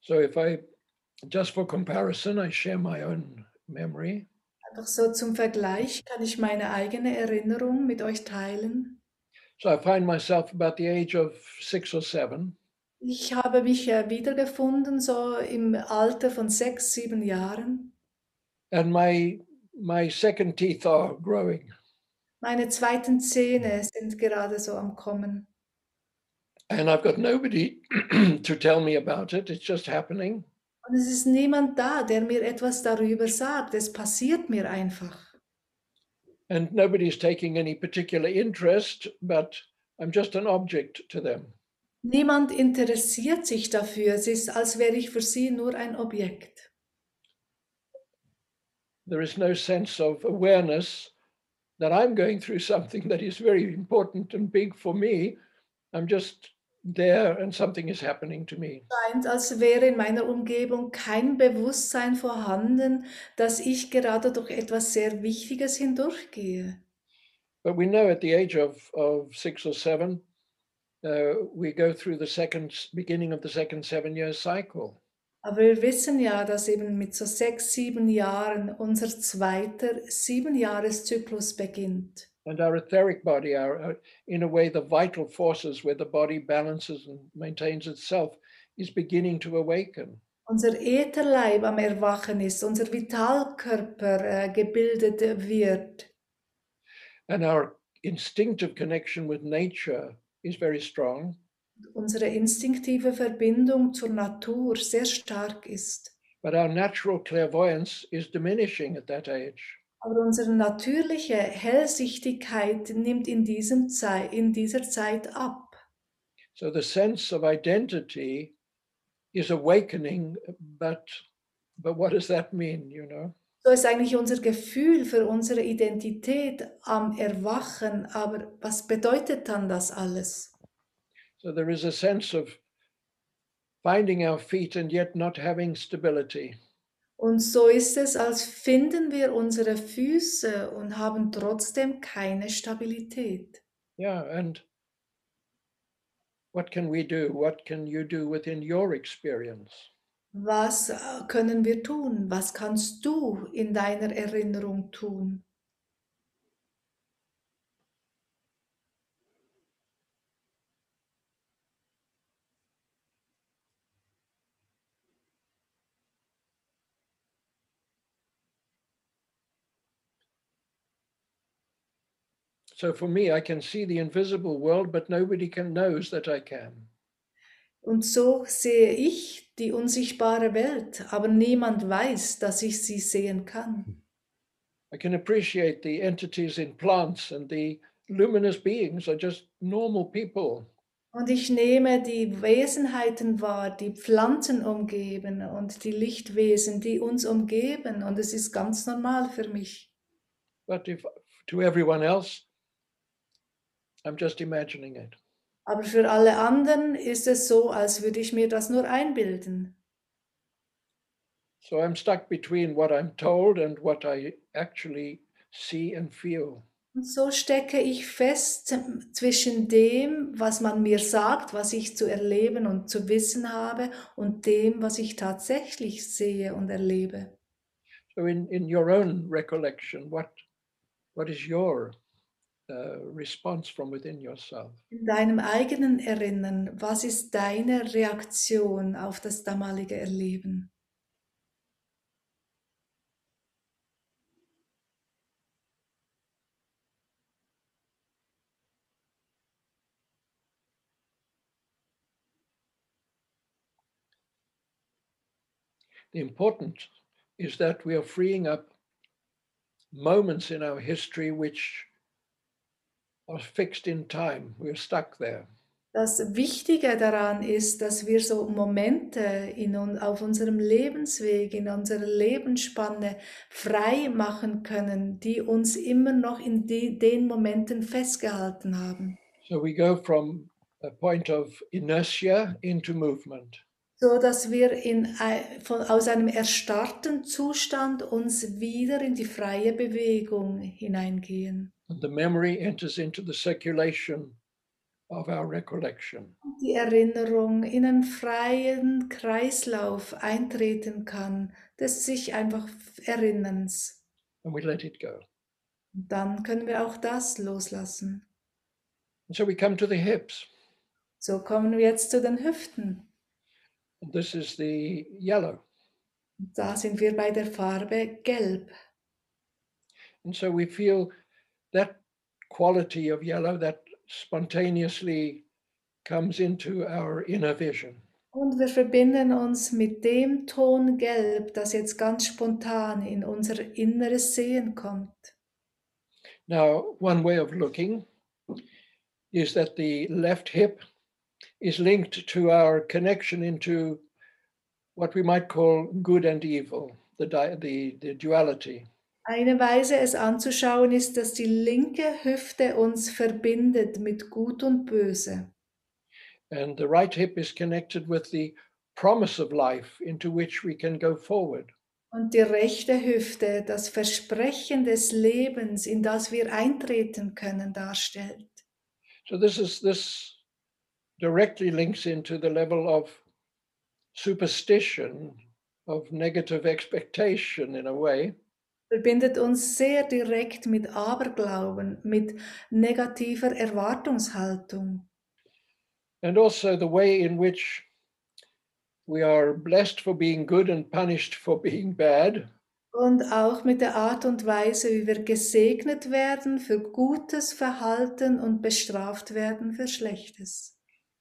[SPEAKER 1] So if I, just for comparison, I share my own memory.
[SPEAKER 2] Einfach so zum Vergleich kann ich meine eigene Erinnerung mit euch teilen.
[SPEAKER 1] So I find myself about the age of six or seven.
[SPEAKER 2] Ich habe mich wiedergefunden, so im Alter von sechs, sieben Jahren.
[SPEAKER 1] and my my second teeth are growing
[SPEAKER 2] Meine zweiten Zähne sind gerade so am Kommen.
[SPEAKER 1] And i've got nobody to tell me about it it's just happening
[SPEAKER 2] Und es ist niemand da, der mir etwas darüber sagt. Es passiert mir einfach.
[SPEAKER 1] and nobody's taking any particular interest but i'm just an object to them
[SPEAKER 2] Niemand interessiert sich dafür. Es ist, als wäre ich für sie nur ein Objekt.
[SPEAKER 1] there is no sense of awareness that i'm going through something that is very important and big for me i'm just there and something is happening to me
[SPEAKER 2] scheint, als wäre in meiner Umgebung kein Bewusstsein vorhanden, dass ich gerade durch etwas sehr Wichtiges hindurchgehe.
[SPEAKER 1] But we know at the age of, of six or seven, uh, we go through the second beginning of the second seven year cycle.
[SPEAKER 2] Aber wir wissen ja, dass eben mit so sechs, sieben Jahren unser zweiter Siebenjahreszyklus beginnt.
[SPEAKER 1] And our etheric body, our, our in a way, the vital forces where the body balances and maintains itself, is beginning to awaken.
[SPEAKER 2] Unser Ätherleib am Erwachen ist, unser Vitalkörper äh, gebildet wird.
[SPEAKER 1] And our instinctive connection with nature is very strong.
[SPEAKER 2] Unsere instinktive Verbindung zur Natur sehr stark ist.
[SPEAKER 1] But our natural clairvoyance is diminishing at that age.
[SPEAKER 2] Aber unsere natürliche Hellsichtigkeit nimmt in, diesem Zei in dieser Zeit ab.
[SPEAKER 1] So the sense of identity is awakening, but but what does that mean, you know?
[SPEAKER 2] So ist eigentlich unser Gefühl für unsere Identität am Erwachen. Aber was bedeutet dann das alles?
[SPEAKER 1] So there is a sense of finding our feet and yet not having stability.
[SPEAKER 2] Und so ist es, als finden wir unsere Füße und haben trotzdem keine Stabilität.
[SPEAKER 1] Yeah, and what can we do? What can you do within your experience?
[SPEAKER 2] Was äh, können wir tun? Was kannst du in deiner Erinnerung tun?
[SPEAKER 1] So for me, I can see the invisible world, but nobody can knows that I can.
[SPEAKER 2] Und so sehe ich die unsichtbare Welt, aber niemand weiß, dass ich sie sehen kann.
[SPEAKER 1] I can appreciate the entities in plants and the luminous beings are just normal people.
[SPEAKER 2] Und ich nehme die Wesenheiten wahr, die Pflanzen umgeben und die Lichtwesen, die uns umgeben. Und es ist ganz normal für mich.
[SPEAKER 1] But if to everyone else, I'm just imagining it.
[SPEAKER 2] Aber für alle anderen ist es so, als würde ich mir das nur einbilden.
[SPEAKER 1] So I'm stuck between what I'm told and what I actually see and feel.
[SPEAKER 2] Und so stecke ich fest zwischen dem, was man mir sagt, was ich zu erleben und zu wissen habe, und dem, was ich tatsächlich sehe und erlebe.
[SPEAKER 1] So in, in your own recollection, what what is your Eh, response from within yourself.
[SPEAKER 2] In deinem eigenen Erinnern, was ist deine Reaktion auf das damalige Erleben?
[SPEAKER 1] The important is that we are freeing up moments in our history which fixed in time. We're stuck there.
[SPEAKER 2] Das Wichtige daran ist, dass wir so Momente in, auf unserem Lebensweg, in unserer Lebensspanne frei machen können, die uns immer noch in die, den Momenten festgehalten haben.
[SPEAKER 1] So we go from a point of inertia into movement.
[SPEAKER 2] So dass wir in, von, aus einem erstarrten Zustand uns wieder in die freie Bewegung hineingehen.
[SPEAKER 1] And the memory enters into the circulation of our recollection.
[SPEAKER 2] Die Erinnerung in einen freien Kreislauf eintreten kann, des sich einfach Erinnerns.
[SPEAKER 1] And we let it go.
[SPEAKER 2] Dann können wir auch das loslassen.
[SPEAKER 1] And so we come to the hips.
[SPEAKER 2] So kommen wir jetzt zu den Hüften.
[SPEAKER 1] This is the yellow.
[SPEAKER 2] Da sind wir bei der Farbe Gelb.
[SPEAKER 1] And so we feel that quality of yellow, that spontaneously comes into our inner vision.
[SPEAKER 2] Und wir verbinden uns mit dem Ton Gelb, das jetzt ganz spontan in unser inneres Sehen kommt.
[SPEAKER 1] Now, one way of looking is that the left hip is linked to our connection into what we might call good and evil, the, the, the duality.
[SPEAKER 2] Eine Weise, es anzuschauen, ist, dass die linke Hüfte uns verbindet mit Gut und Böse.
[SPEAKER 1] And the right hip is connected with the promise of life into which we can go forward.
[SPEAKER 2] Und die rechte Hüfte das Versprechen des Lebens, in das wir eintreten können, darstellt.
[SPEAKER 1] So this is this directly links into the level of superstition, of negative expectation in a way.
[SPEAKER 2] verbindet uns sehr direkt mit Aberglauben, mit negativer Erwartungshaltung.
[SPEAKER 1] And also the way in which we are blessed for being good and punished for being bad.
[SPEAKER 2] Und auch mit der Art und Weise, wie wir gesegnet werden für gutes Verhalten und bestraft werden für schlechtes.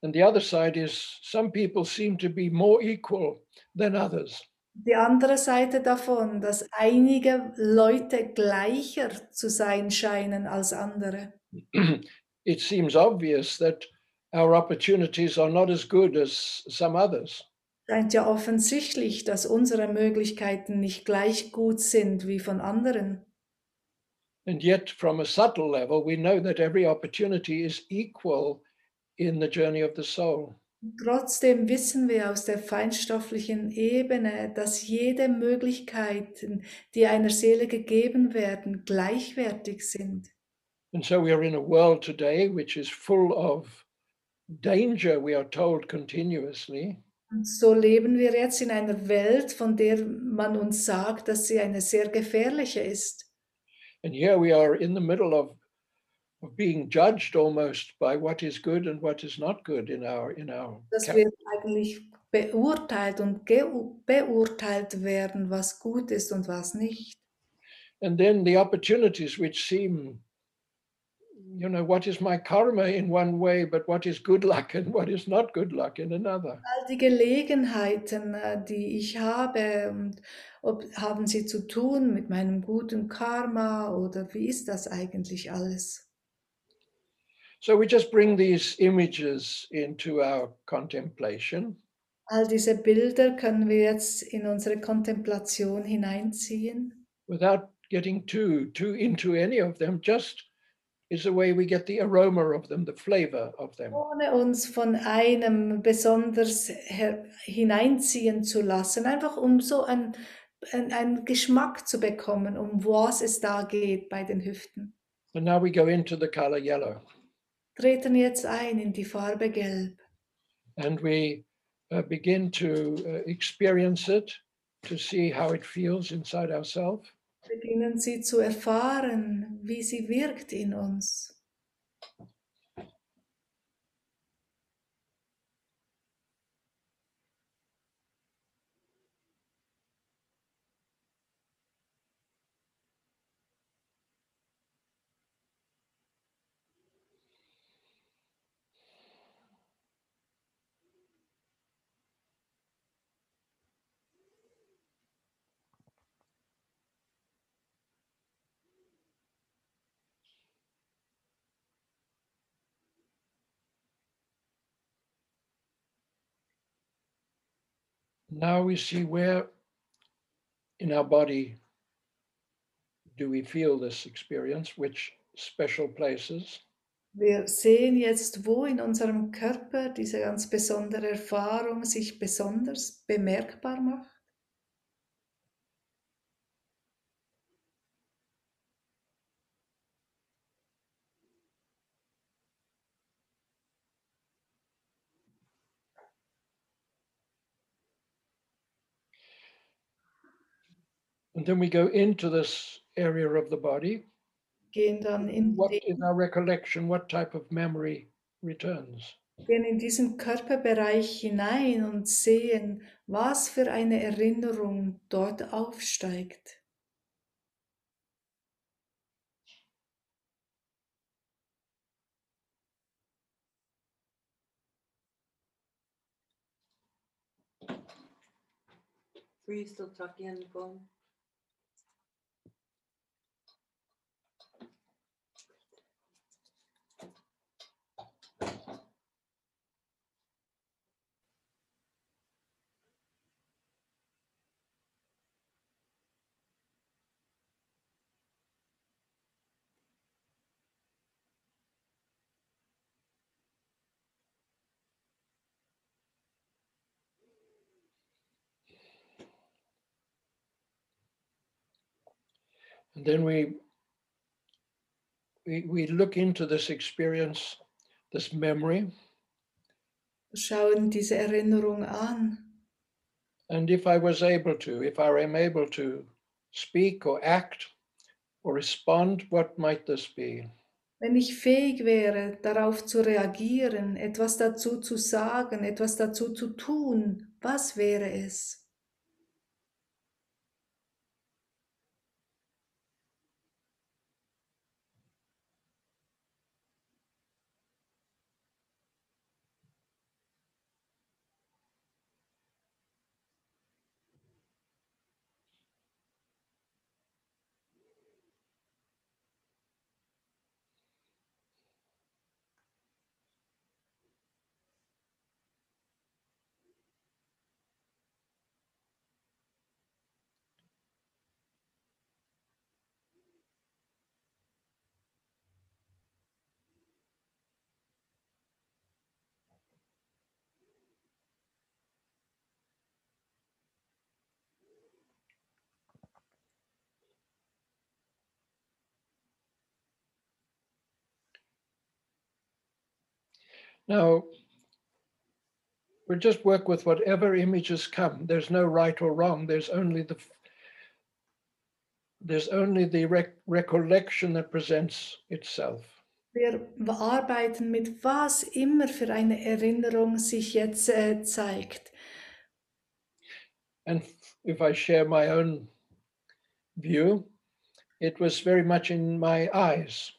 [SPEAKER 1] And the other side is some people seem to be more equal than others.
[SPEAKER 2] Die andere Seite davon, dass einige Leute gleicher zu sein scheinen als andere.
[SPEAKER 1] it seems obvious that our opportunities are not as good as some others.
[SPEAKER 2] Scheint ja offensichtlich, dass unsere Möglichkeiten nicht gleich gut sind wie von anderen.
[SPEAKER 1] And yet, from a subtle level, we know that every opportunity is equal in the journey of the soul.
[SPEAKER 2] Trotzdem wissen wir aus der feinstofflichen Ebene, dass jede Möglichkeit, die einer Seele gegeben werden, gleichwertig sind.
[SPEAKER 1] And so we are in a world today which is full of danger, we are told continuously.
[SPEAKER 2] Und so leben wir jetzt in einer Welt, von der man uns sagt, dass sie eine sehr gefährliche ist.
[SPEAKER 1] And here we are in the middle of of being judged almost by what is good and what is not good in our in our
[SPEAKER 2] dass wir eigentlich beurteilt und beurteilt werden, was gut ist und was nicht.
[SPEAKER 1] And then the opportunities which seem you know what is my karma in one way but what is good luck and what is not good luck in another.
[SPEAKER 2] All die Gelegenheiten, äh, die ich habe und ob haben sie zu tun mit meinem guten Karma oder wie ist das eigentlich alles?
[SPEAKER 1] So we just bring these images into our contemplation.
[SPEAKER 2] All diese Bilder können wir jetzt in unsere Kontemplation hineinziehen.
[SPEAKER 1] Without getting too too into any of them, just is the way we get the aroma of them, the flavor of them.
[SPEAKER 2] Ohne uns von einem besonders hineinziehen zu lassen, einfach um so einen ein Geschmack zu bekommen, um was es da geht bei den Hüften.
[SPEAKER 1] And now we go into the color yellow.
[SPEAKER 2] Treten jetzt ein in die Farbe Gelb.
[SPEAKER 1] And we uh, begin to uh, experience it, to see how it feels inside ourselves.
[SPEAKER 2] Beginnen sie zu erfahren, wie sie wirkt in uns.
[SPEAKER 1] Now we see where in our body do we feel this experience, which special places.
[SPEAKER 2] Wir sehen jetzt, wo in unserem Körper diese ganz besondere Erfahrung sich besonders bemerkbar macht.
[SPEAKER 1] And then we go into this area of the body.
[SPEAKER 2] Gehen dann in,
[SPEAKER 1] What
[SPEAKER 2] den,
[SPEAKER 1] in our recollection, what type of memory returns?
[SPEAKER 2] gehen in diesen Körperbereich hinein und sehen, was für eine Erinnerung dort aufsteigt.
[SPEAKER 4] Were you still talking on the phone?
[SPEAKER 1] And then we, we, we look into this experience, this memory,
[SPEAKER 2] Schauen diese Erinnerung an.
[SPEAKER 1] and if I was able to, if I am able to speak or act or respond, what might this be?
[SPEAKER 2] Wenn ich fähig wäre, darauf zu reagieren, etwas dazu zu sagen, etwas dazu zu tun, was wäre es? Now, we just work with whatever images come. There's no right or wrong. There's only the there's only the rec- recollection that presents itself. Wir arbeiten mit was immer für eine Erinnerung sich jetzt äh, zeigt.
[SPEAKER 1] And if I share my own view, it was very much in my eyes.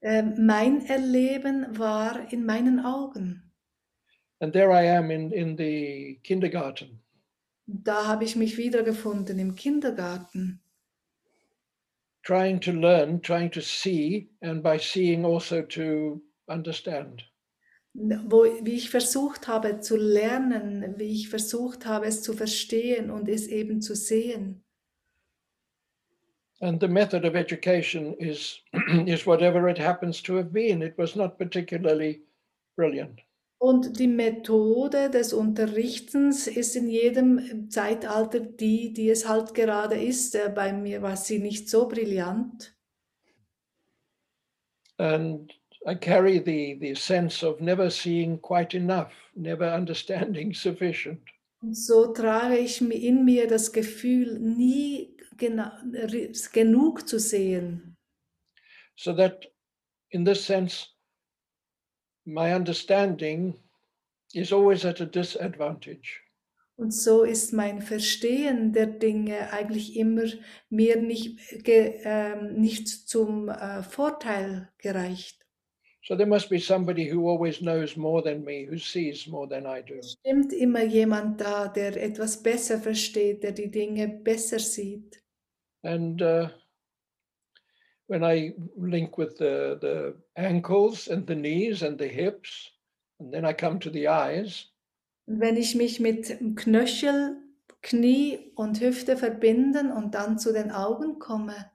[SPEAKER 2] Ähm, mein Erleben war in meinen Augen.
[SPEAKER 1] And there I am in, in the kindergarten.
[SPEAKER 2] Da habe ich mich wiedergefunden im Kindergarten,
[SPEAKER 1] trying to learn, trying to see, and by seeing also to understand.
[SPEAKER 2] wo, wie ich versucht habe zu lernen, wie ich versucht habe es zu verstehen und es eben zu sehen.
[SPEAKER 1] And the method of education is, is whatever it happens to have been. It was not particularly brilliant.
[SPEAKER 2] Und die Methode des Unterrichtens ist in jedem Zeitalter die, die es halt gerade ist. Äh, Bei mir war sie nicht so brillant.
[SPEAKER 1] And I carry the, the sense of never seeing quite enough, never understanding sufficient.
[SPEAKER 2] Und so trage ich in mir das Gefühl, nie genug zu sehen.
[SPEAKER 1] So that in this sense, my understanding is always at a disadvantage.
[SPEAKER 2] Und so ist mein Verstehen der Dinge eigentlich immer mir nicht, ge, ähm, nicht zum äh, Vorteil gereicht.
[SPEAKER 1] So there must be somebody who always knows more than me, who sees more than I do.
[SPEAKER 2] Es stimmt immer jemand da, der etwas besser versteht, der die Dinge besser sieht.
[SPEAKER 1] And uh, when I link with the, the ankles and the knees and the hips, and then I come to the eyes,
[SPEAKER 2] wenn ich mich mit Knöchel, Knie und Hüfte verbinden und dann zu den Augen komme,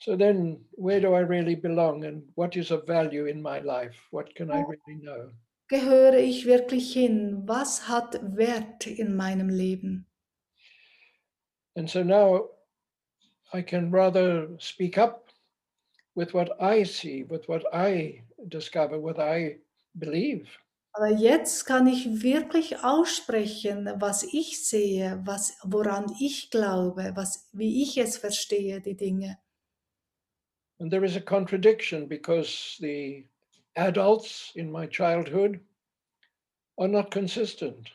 [SPEAKER 1] So then, where do I really belong and what is of value in my life? What can I really know?
[SPEAKER 2] gehöre ich wirklich hin? Was hat Wert in meinem Leben?
[SPEAKER 1] And so now I can rather speak up with what I see, with what I discover, what I believe.
[SPEAKER 2] Aber jetzt kann ich wirklich aussprechen, was ich sehe, was, woran ich glaube, was, wie ich es verstehe, die Dinge.
[SPEAKER 1] And there is a contradiction because the adults in my childhood are not consistent.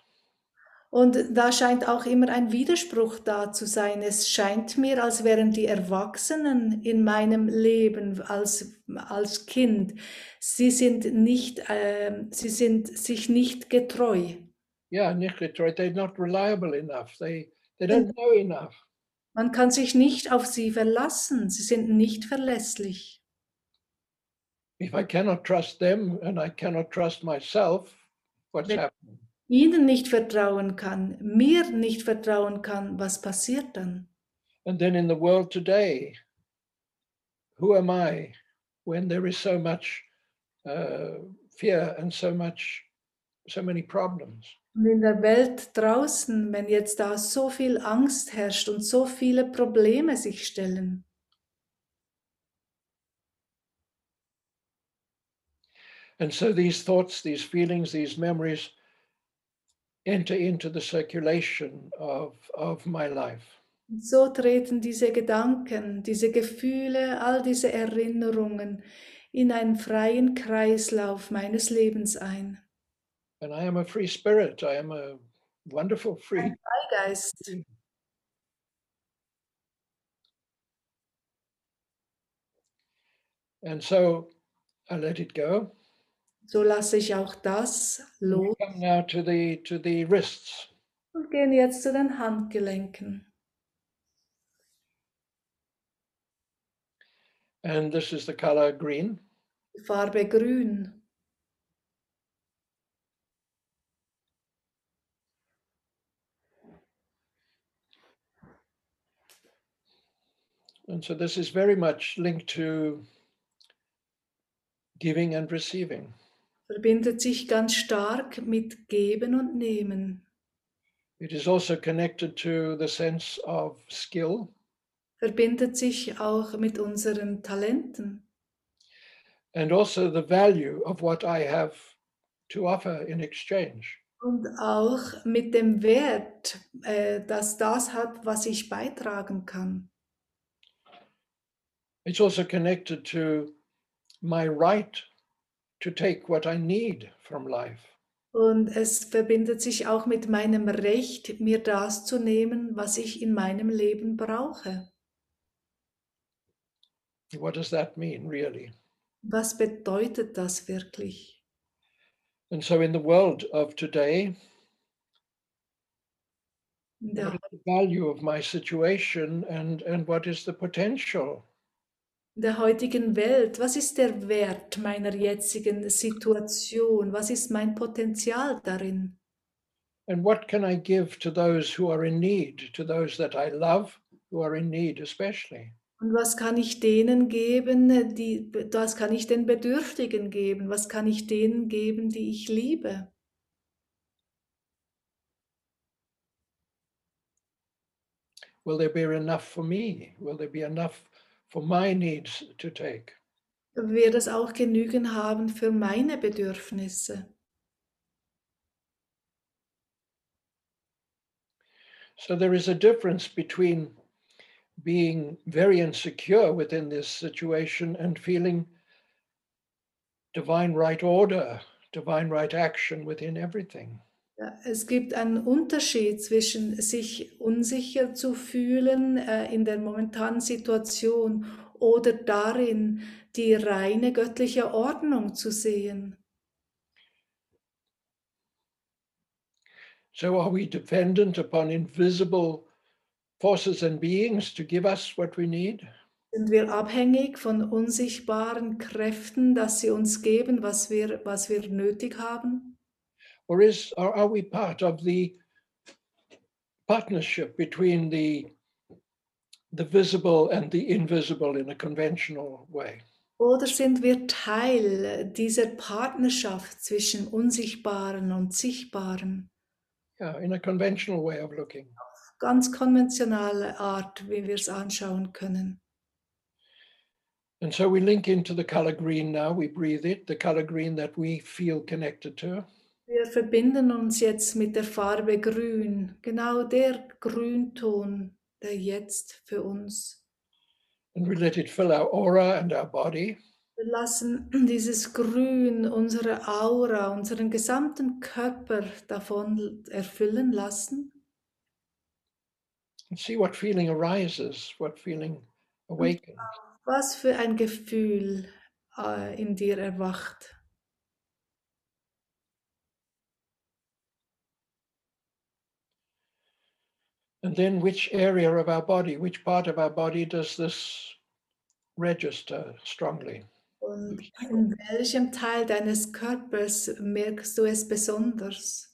[SPEAKER 2] Und da scheint auch immer ein Widerspruch da zu sein. Es scheint mir, als wären die Erwachsenen in meinem Leben als, als Kind, sie sind, nicht, ähm, sie sind sich nicht getreu.
[SPEAKER 1] Yeah, nicht getreu. They're not reliable enough. They they don't know enough.
[SPEAKER 2] Man kann sich nicht auf sie verlassen. Sie sind nicht verlässlich.
[SPEAKER 1] If I cannot trust them and I cannot trust myself, what's
[SPEAKER 2] Wenn-
[SPEAKER 1] happening?
[SPEAKER 2] Ihnen nicht vertrauen kann, mir nicht vertrauen kann, was passiert dann?
[SPEAKER 1] And then in the world today, who am I when there is so much uh, fear and so much, so many problems?
[SPEAKER 2] Und in der Welt draußen, wenn jetzt da so viel Angst herrscht und so viele Probleme sich stellen,
[SPEAKER 1] And so these thoughts, these feelings, these memories enter into the circulation of, of my life.
[SPEAKER 2] so treten diese Gedanken, diese Gefühle, all diese Erinnerungen in einen freien Kreislauf meines Lebens ein.
[SPEAKER 1] And I am a free spirit. I am a wonderful free.
[SPEAKER 2] Freigeist.
[SPEAKER 1] And so I let it go.
[SPEAKER 2] So lasse ich auch das los
[SPEAKER 1] come now to the to the wrists.
[SPEAKER 2] und gehen jetzt zu den Handgelenken.
[SPEAKER 1] And this is the color green.
[SPEAKER 2] Die Farbe grün.
[SPEAKER 1] And so this is very much linked to giving and receiving.
[SPEAKER 2] Verbindet sich ganz stark mit Geben und Nehmen,
[SPEAKER 1] It is also connected to the sense of skill
[SPEAKER 2] verbindet sich auch mit unseren Talenten
[SPEAKER 1] and also the value of what I have to offer in exchange.
[SPEAKER 2] und auch mit dem Wert, äh, dass das hat, was ich beitragen kann.
[SPEAKER 1] It's also connected to my right to take what I need from life.
[SPEAKER 2] Und es verbindet sich auch mit meinem Recht, mir das zu nehmen, was ich in meinem Leben brauche.
[SPEAKER 1] What does that mean, really?
[SPEAKER 2] Was bedeutet das wirklich?
[SPEAKER 1] And so, in the world of today,
[SPEAKER 2] der,
[SPEAKER 1] what is the value of my situation and, and what is the potential?
[SPEAKER 2] Der heutigen Welt, was ist der Wert meiner jetzigen Situation? Was ist mein Potenzial darin?
[SPEAKER 1] And what can I give to those who are in need, to those that I love who are in need, especially?
[SPEAKER 2] Und was kann ich denen geben, die, was kann ich den Bedürftigen geben? Was kann ich denen geben, die ich liebe?
[SPEAKER 1] Will there be enough for me? Will there be enough for my needs to take?
[SPEAKER 2] Wird es auch genügen haben für meine Bedürfnisse?
[SPEAKER 1] So there is a difference between being very insecure within this situation and feeling divine right order, divine right action within everything.
[SPEAKER 2] Es gibt einen Unterschied zwischen sich unsicher zu fühlen äh, in der momentanen Situation oder darin, die reine göttliche Ordnung zu sehen.
[SPEAKER 1] So are we dependent upon invisible forces and beings to give us what we need?
[SPEAKER 2] Sind wir abhängig von unsichtbaren Kräften, dass sie uns geben, was wir, was wir nötig haben?
[SPEAKER 1] Or is or are we part of the partnership between the the visible and the invisible in a conventional way?
[SPEAKER 2] Oder sind wir Teil dieser Partnerschaft zwischen Unsichtbaren und Sichtbaren?
[SPEAKER 1] Yeah, in a conventional way of looking.
[SPEAKER 2] Ganz konventionelle Art, wie wir es anschauen können.
[SPEAKER 1] And so we link into the color green now, we breathe it, the color green that we feel connected to.
[SPEAKER 2] Wir verbinden uns jetzt mit der Farbe Grün, genau der Grünton, der jetzt für uns.
[SPEAKER 1] And we let it fill our aura and our body.
[SPEAKER 2] Wir lassen dieses Grün unsere Aura, unseren gesamten Körper davon erfüllen lassen
[SPEAKER 1] and see what feeling arises, what feeling awakens.
[SPEAKER 2] Was für ein Gefühl äh, in dir erwacht.
[SPEAKER 1] And then which area of our body, which part of our body does this register strongly?
[SPEAKER 2] Und in welchem Teil deines Körpers merkst du es besonders?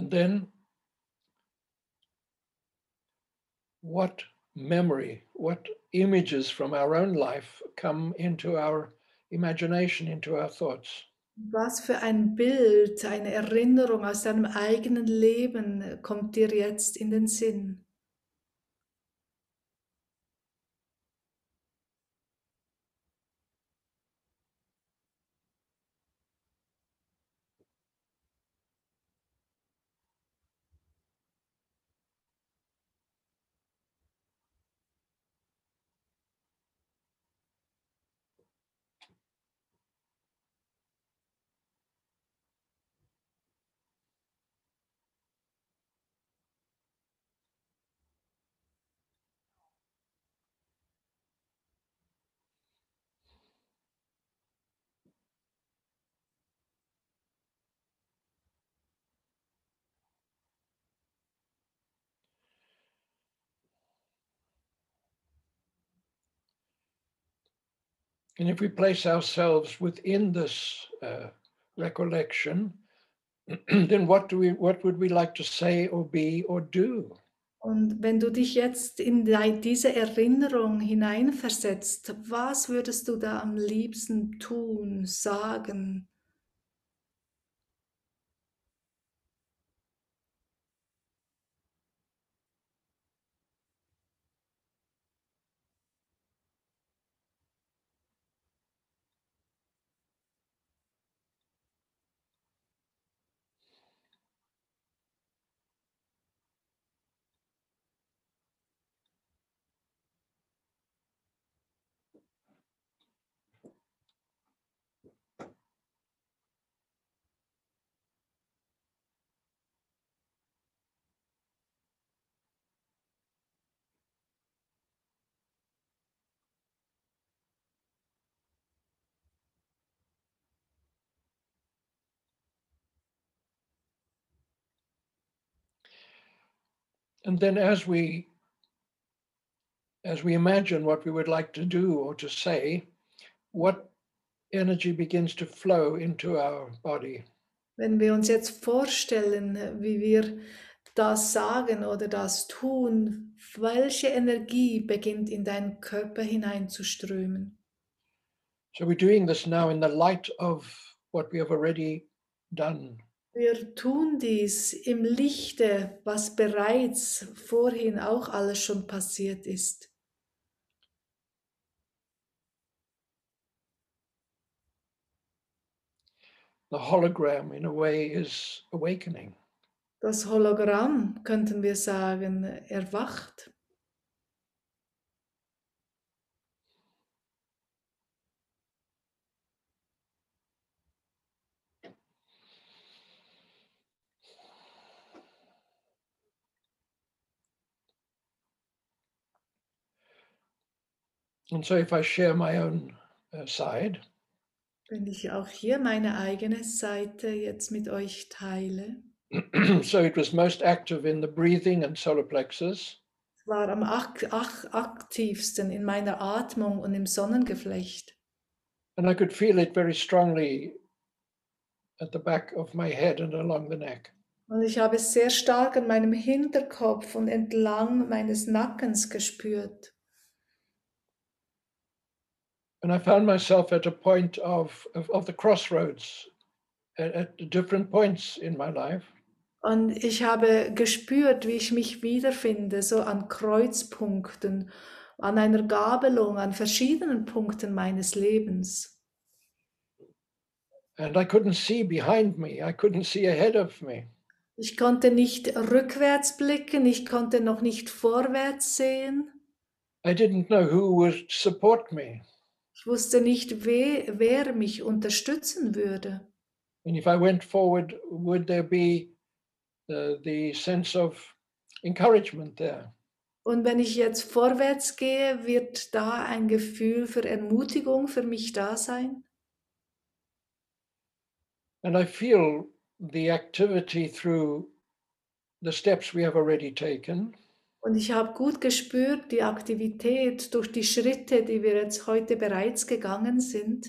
[SPEAKER 1] And then what memory, what images from our own life come into our imagination, into our thoughts?
[SPEAKER 2] Was für ein Bild, eine Erinnerung aus deinem eigenen Leben kommt dir jetzt in den Sinn?
[SPEAKER 1] And if we place ourselves within this uh, recollection, then what do we what would we like to say or be or do?
[SPEAKER 2] Und wenn du dich jetzt in diese Erinnerung hineinversetzt, was würdest du da am liebsten tun, sagen?
[SPEAKER 1] And then as we as we imagine what we would like to do or to say, what energy begins to flow into our body?
[SPEAKER 2] Wenn wir uns jetzt vorstellen, wie wir das sagen oder das tun, welche Energie beginnt in deinen Körper hineinzuströmen?
[SPEAKER 1] So we're doing this now in the light of what we have already done.
[SPEAKER 2] Wir tun dies im Lichte, was bereits vorhin auch alles schon passiert ist.
[SPEAKER 1] The hologram, in a way, is awakening.
[SPEAKER 2] Das Hologramm, könnten wir sagen, erwacht.
[SPEAKER 1] And so, if I share my own uh, side,
[SPEAKER 2] Wenn ich auch hier meine eigene Seite jetzt mit euch teile,
[SPEAKER 1] so it was most active in the breathing and solar plexus.
[SPEAKER 2] es war am ak ak aktivsten in meiner Atmung und im Sonnengeflecht.
[SPEAKER 1] And I could feel it very strongly at the back of my head and along the neck.
[SPEAKER 2] Und ich habe es sehr stark an meinem Hinterkopf und entlang meines Nackens gespürt.
[SPEAKER 1] And I found myself at a point of, of, of the crossroads at, at different points in my life.
[SPEAKER 2] Und ich habe gespürt, wie ich mich wiederfinde, so an Kreuzpunkten, an einer Gabelung, an verschiedenen Punkten meines Lebens.
[SPEAKER 1] And I couldn't see behind me, I couldn't see ahead of me.
[SPEAKER 2] Ich konnte nicht rückwärts blicken, ich konnte noch nicht vorwärts sehen.
[SPEAKER 1] I didn't know who would support me.
[SPEAKER 2] Ich wusste nicht, we wer mich unterstützen würde.
[SPEAKER 1] And if I went forward, would there be uh, the sense of encouragement there?
[SPEAKER 2] Und wenn ich jetzt vorwärts gehe, wird da ein Gefühl für Ermutigung für mich da sein.
[SPEAKER 1] And I feel the activity through the steps we have already taken.
[SPEAKER 2] Und ich habe gut gespürt die Aktivität durch die Schritte, die wir jetzt heute bereits gegangen sind,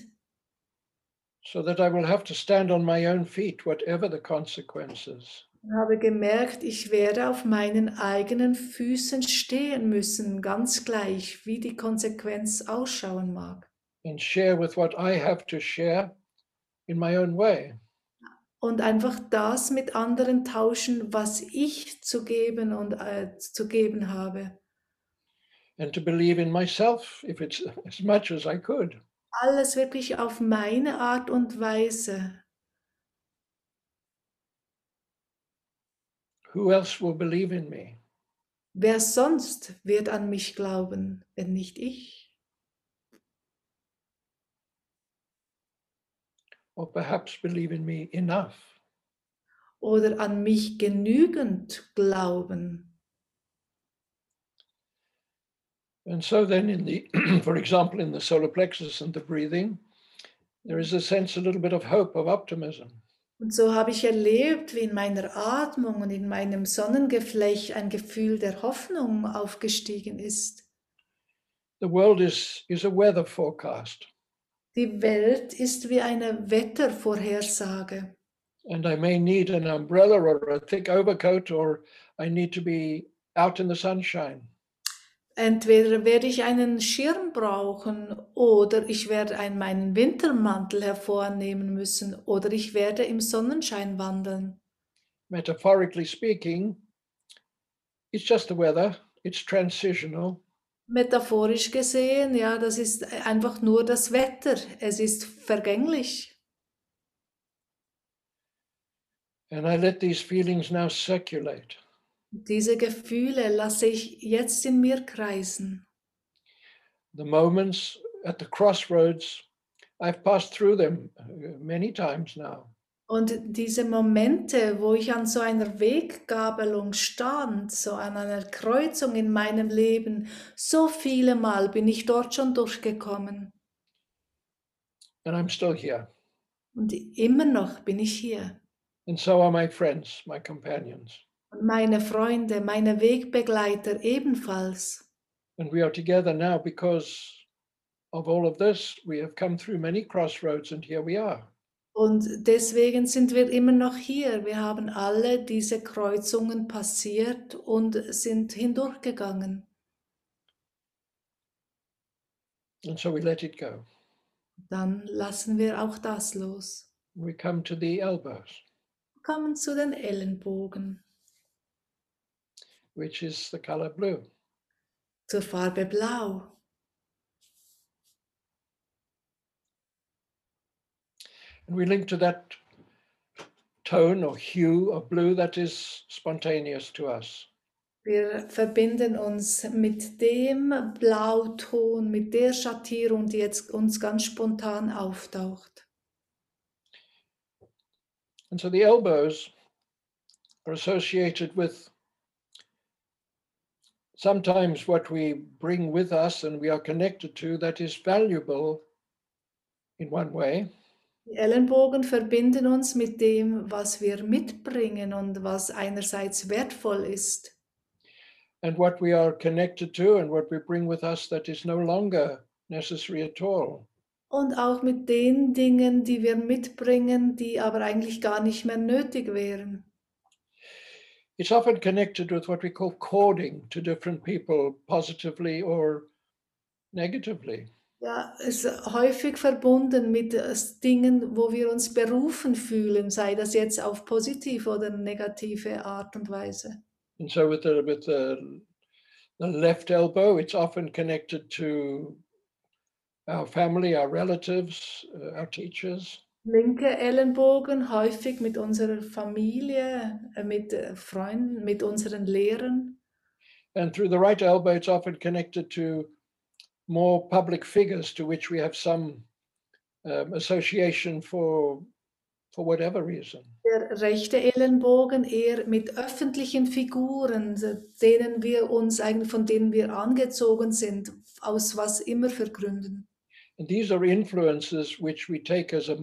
[SPEAKER 1] so that I will have to stand on my own feet, whatever the consequences.
[SPEAKER 2] und habe gemerkt, ich werde auf meinen eigenen Füßen stehen müssen, ganz gleich, wie die Konsequenz ausschauen mag.
[SPEAKER 1] and share with what I have to share in my own way.
[SPEAKER 2] Und einfach das mit anderen tauschen, was ich zu geben und äh, zu geben habe.
[SPEAKER 1] And to believe in myself if it's as much as I could.
[SPEAKER 2] Alles wirklich auf meine Art und Weise.
[SPEAKER 1] Who else will believe in me?
[SPEAKER 2] Wer sonst wird an mich glauben, wenn nicht ich?
[SPEAKER 1] Or perhaps believe in me enough?
[SPEAKER 2] Oder an mich genügend glauben?
[SPEAKER 1] And so then in the for example in the solar plexus and the breathing, there is a sense a little bit of hope, of optimism.
[SPEAKER 2] Und so habe ich erlebt, wie in meiner Atmung und in meinem Sonnengeflecht ein Gefühl der Hoffnung aufgestiegen ist.
[SPEAKER 1] The world is is a weather forecast.
[SPEAKER 2] Die Welt ist wie eine Wettervorhersage.
[SPEAKER 1] And I may need an umbrella or a thick overcoat, or I need to be out in the sunshine.
[SPEAKER 2] Entweder werde ich einen Schirm brauchen oder ich werde einen, meinen Wintermantel hervornehmen müssen oder ich werde im Sonnenschein wandeln.
[SPEAKER 1] Metaphorically speaking, it's just the weather, it's transitional.
[SPEAKER 2] Metaphorisch gesehen, ja, das ist einfach nur das Wetter. Es ist vergänglich.
[SPEAKER 1] And I let these feelings now circulate.
[SPEAKER 2] Diese Gefühle lasse ich jetzt in mir kreisen.
[SPEAKER 1] The moments at the crossroads, I've passed through them many times now.
[SPEAKER 2] Und diese Momente, wo ich an so einer Weggabelung stand, so an einer Kreuzung in meinem Leben, so viele Mal bin ich dort schon durchgekommen.
[SPEAKER 1] And I'm still here.
[SPEAKER 2] Und immer noch bin ich hier.
[SPEAKER 1] And so are my friends, my companions.
[SPEAKER 2] Und meine Freunde, meine Wegbegleiter ebenfalls.
[SPEAKER 1] And we are together now because of all of this. We have come through many crossroads, and here we are.
[SPEAKER 2] Und deswegen sind wir immer noch hier. Wir haben alle diese Kreuzungen passiert und sind hindurchgegangen.
[SPEAKER 1] And so we let it go.
[SPEAKER 2] Dann lassen wir auch das los.
[SPEAKER 1] We come to the elbows,
[SPEAKER 2] Kommen zu den Ellenbogen,
[SPEAKER 1] which is the color blue.
[SPEAKER 2] zur Farbe Blau.
[SPEAKER 1] We link to that tone or hue of blue that is spontaneous to us.
[SPEAKER 2] Wir verbinden uns mit dem Blauton, mit der Schattierung, die jetzt uns ganz spontan auftaucht.
[SPEAKER 1] And so the elbows are associated with sometimes what we bring with us and we are connected to that is valuable in one way.
[SPEAKER 2] Die Ellenbogen verbinden uns mit dem, was wir mitbringen und was einerseits wertvoll ist.
[SPEAKER 1] and what we are connected to and what we bring with us that is no longer necessary at all.
[SPEAKER 2] Und auch mit den Dingen, die wir mitbringen, die aber eigentlich gar nicht mehr nötig wären.
[SPEAKER 1] It's often connected with what we call cording to different people, positively or negatively.
[SPEAKER 2] Ja, es ist häufig verbunden mit äh, Dingen, wo wir uns berufen fühlen, sei das jetzt auf positive oder negative Art und Weise.
[SPEAKER 1] And so with the with the, the left elbow, it's often connected to our family, our relatives, uh, our teachers.
[SPEAKER 2] Linke Ellenbogen häufig mit unserer Familie, äh, mit äh, Freunden, mit unseren Lehrern.
[SPEAKER 1] And through the right elbow, it's often connected to more public figures to which we have some um, association for for whatever reason.
[SPEAKER 2] Der rechte Ellenbogen eher mit öffentlichen Figuren, denen wir uns eigentlich, von denen wir angezogen sind, aus was immer für Gründen.
[SPEAKER 1] And these are influences which we take as a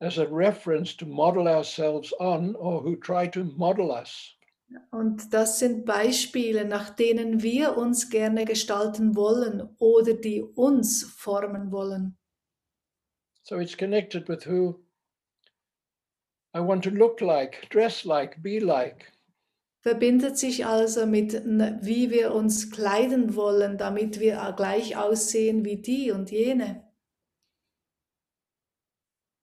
[SPEAKER 1] as a reference to model ourselves on or who try to model us.
[SPEAKER 2] Und das sind Beispiele, nach denen wir uns gerne gestalten wollen oder die uns formen wollen.
[SPEAKER 1] So it's connected with who I want to look like, dress like, be like.
[SPEAKER 2] Verbindet sich also mit, wie wir uns kleiden wollen, damit wir gleich aussehen wie die und jene.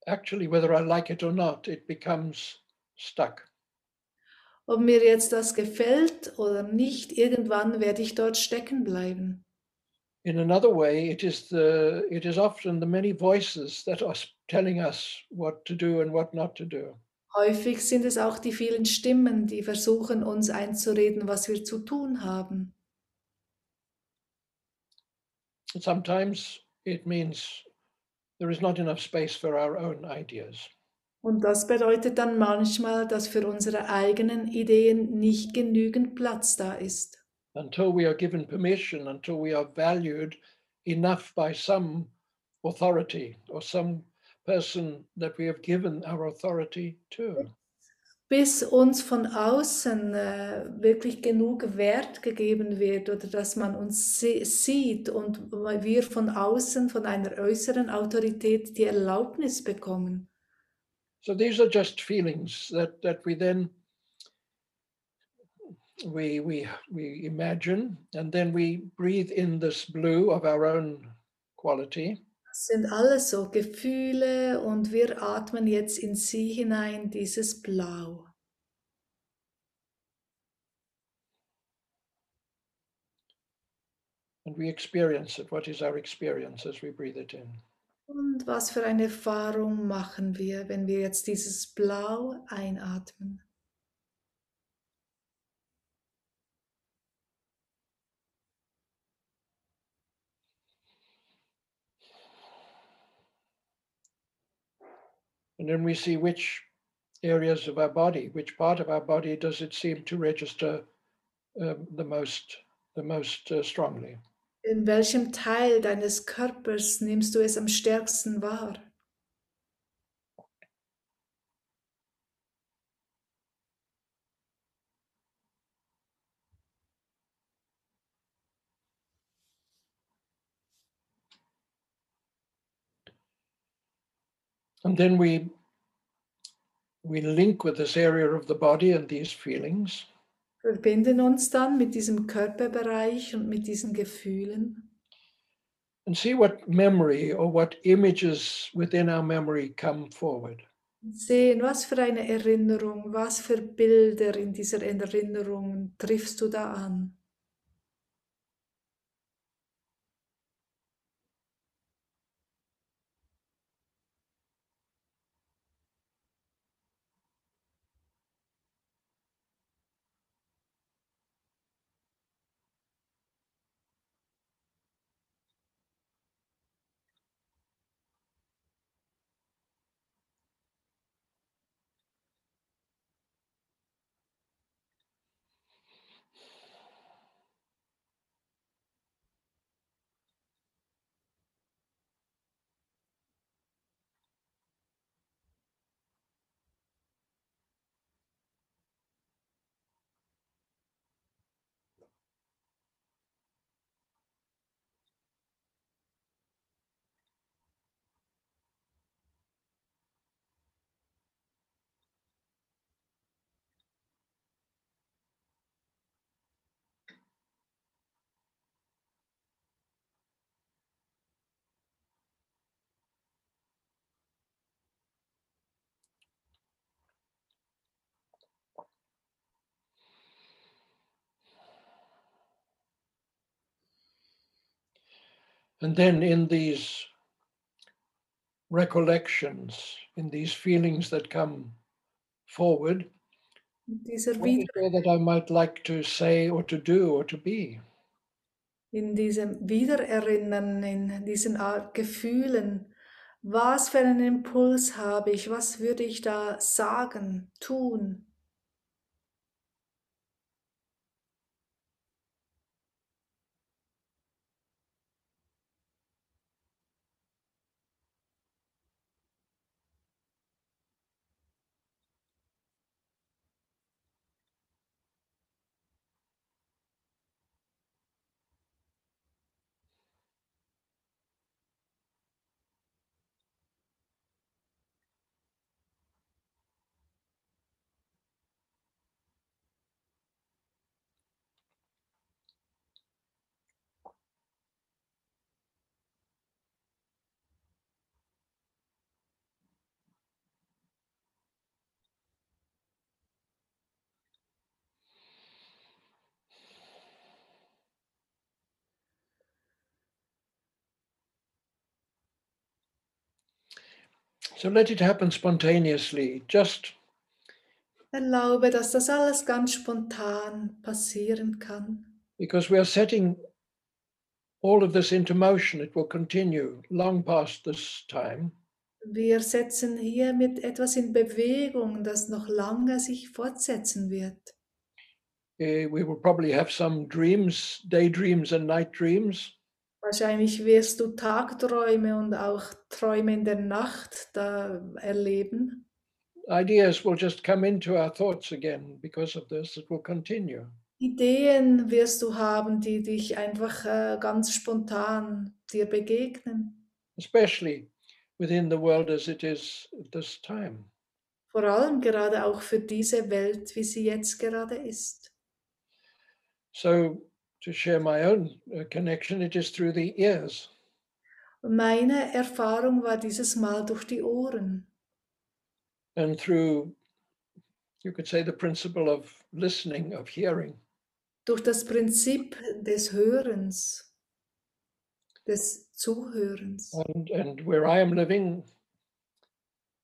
[SPEAKER 1] Actually, whether I like it or not, it becomes stuck.
[SPEAKER 2] Ob mir jetzt das gefällt oder nicht, irgendwann werde ich dort stecken bleiben.
[SPEAKER 1] In another way, it is the it is often the many voices that are telling us what to do and what not to do.
[SPEAKER 2] Häufig sind es auch die vielen Stimmen, die versuchen, uns einzureden, was wir zu tun haben.
[SPEAKER 1] Sometimes it means there is not enough space for our own ideas.
[SPEAKER 2] Und das bedeutet dann manchmal, dass für unsere eigenen Ideen nicht genügend Platz da ist.
[SPEAKER 1] until we are given permission, until we are valued enough by some authority or some person that we have given our authority to.
[SPEAKER 2] Bis uns von außen äh, wirklich genug Wert gegeben wird oder dass man uns sieht und wir von außen, von einer äußeren Autorität die Erlaubnis bekommen.
[SPEAKER 1] So these are just feelings that, that we then we we we imagine and then we breathe in this blue of our own quality
[SPEAKER 2] Das sind alles so Gefühle und wir atmen jetzt in sie hinein, dieses Blau.
[SPEAKER 1] and we experience it. What is our experience as we breathe it in?
[SPEAKER 2] Und was für eine Erfahrung machen wir, wenn wir jetzt dieses Blau einatmen?
[SPEAKER 1] And then we see which areas of our body, which part of our body does it seem to register um, the most, the most uh, strongly.
[SPEAKER 2] In welchem Teil deines Körpers nimmst du es am stärksten wahr?
[SPEAKER 1] And then we we link with this area of the body and these feelings,
[SPEAKER 2] Verbinden uns dann mit diesem Körperbereich und mit diesen Gefühlen
[SPEAKER 1] and see what memory or what images within our memory come forward.
[SPEAKER 2] und sehen, was für eine Erinnerung, was für Bilder in dieser Erinnerung triffst du da an.
[SPEAKER 1] And then in these recollections, in these feelings that come forward, is
[SPEAKER 2] Wieder
[SPEAKER 1] there that I might like to say or to do or to be?
[SPEAKER 2] in diesem um, Wiedererinnern, in diesen Art Gefühlen, was für einen Impuls habe ich, was würde ich da sagen, tun?
[SPEAKER 1] So let it happen spontaneously, just
[SPEAKER 2] Erlaube, dass das alles ganz spontan passieren kann.
[SPEAKER 1] because we are setting all of this into motion. It will continue long past this time.
[SPEAKER 2] Wir setzen hier mit etwas in Bewegung, das noch lange sich fortsetzen wird.
[SPEAKER 1] Eh, we will probably have some dreams, daydreams, and night dreams.
[SPEAKER 2] Wahrscheinlich wirst du Tagträume und auch Träume in der Nacht da erleben.
[SPEAKER 1] Ideas will just come into our thoughts again because of this. It will continue.
[SPEAKER 2] Ideen wirst du haben, die dich einfach äh, ganz spontan dir begegnen.
[SPEAKER 1] especially within the world as it is at this time.
[SPEAKER 2] Vor allem gerade auch für diese Welt, wie sie jetzt gerade ist.
[SPEAKER 1] So, to share my own uh, connection, it is through the ears.
[SPEAKER 2] Meine Erfahrung war dieses Mal durch die Ohren.
[SPEAKER 1] and through, you could say, the principle of listening, of hearing.
[SPEAKER 2] Durch das Prinzip des Hörens, des Zuhörens.
[SPEAKER 1] And, and where I am living,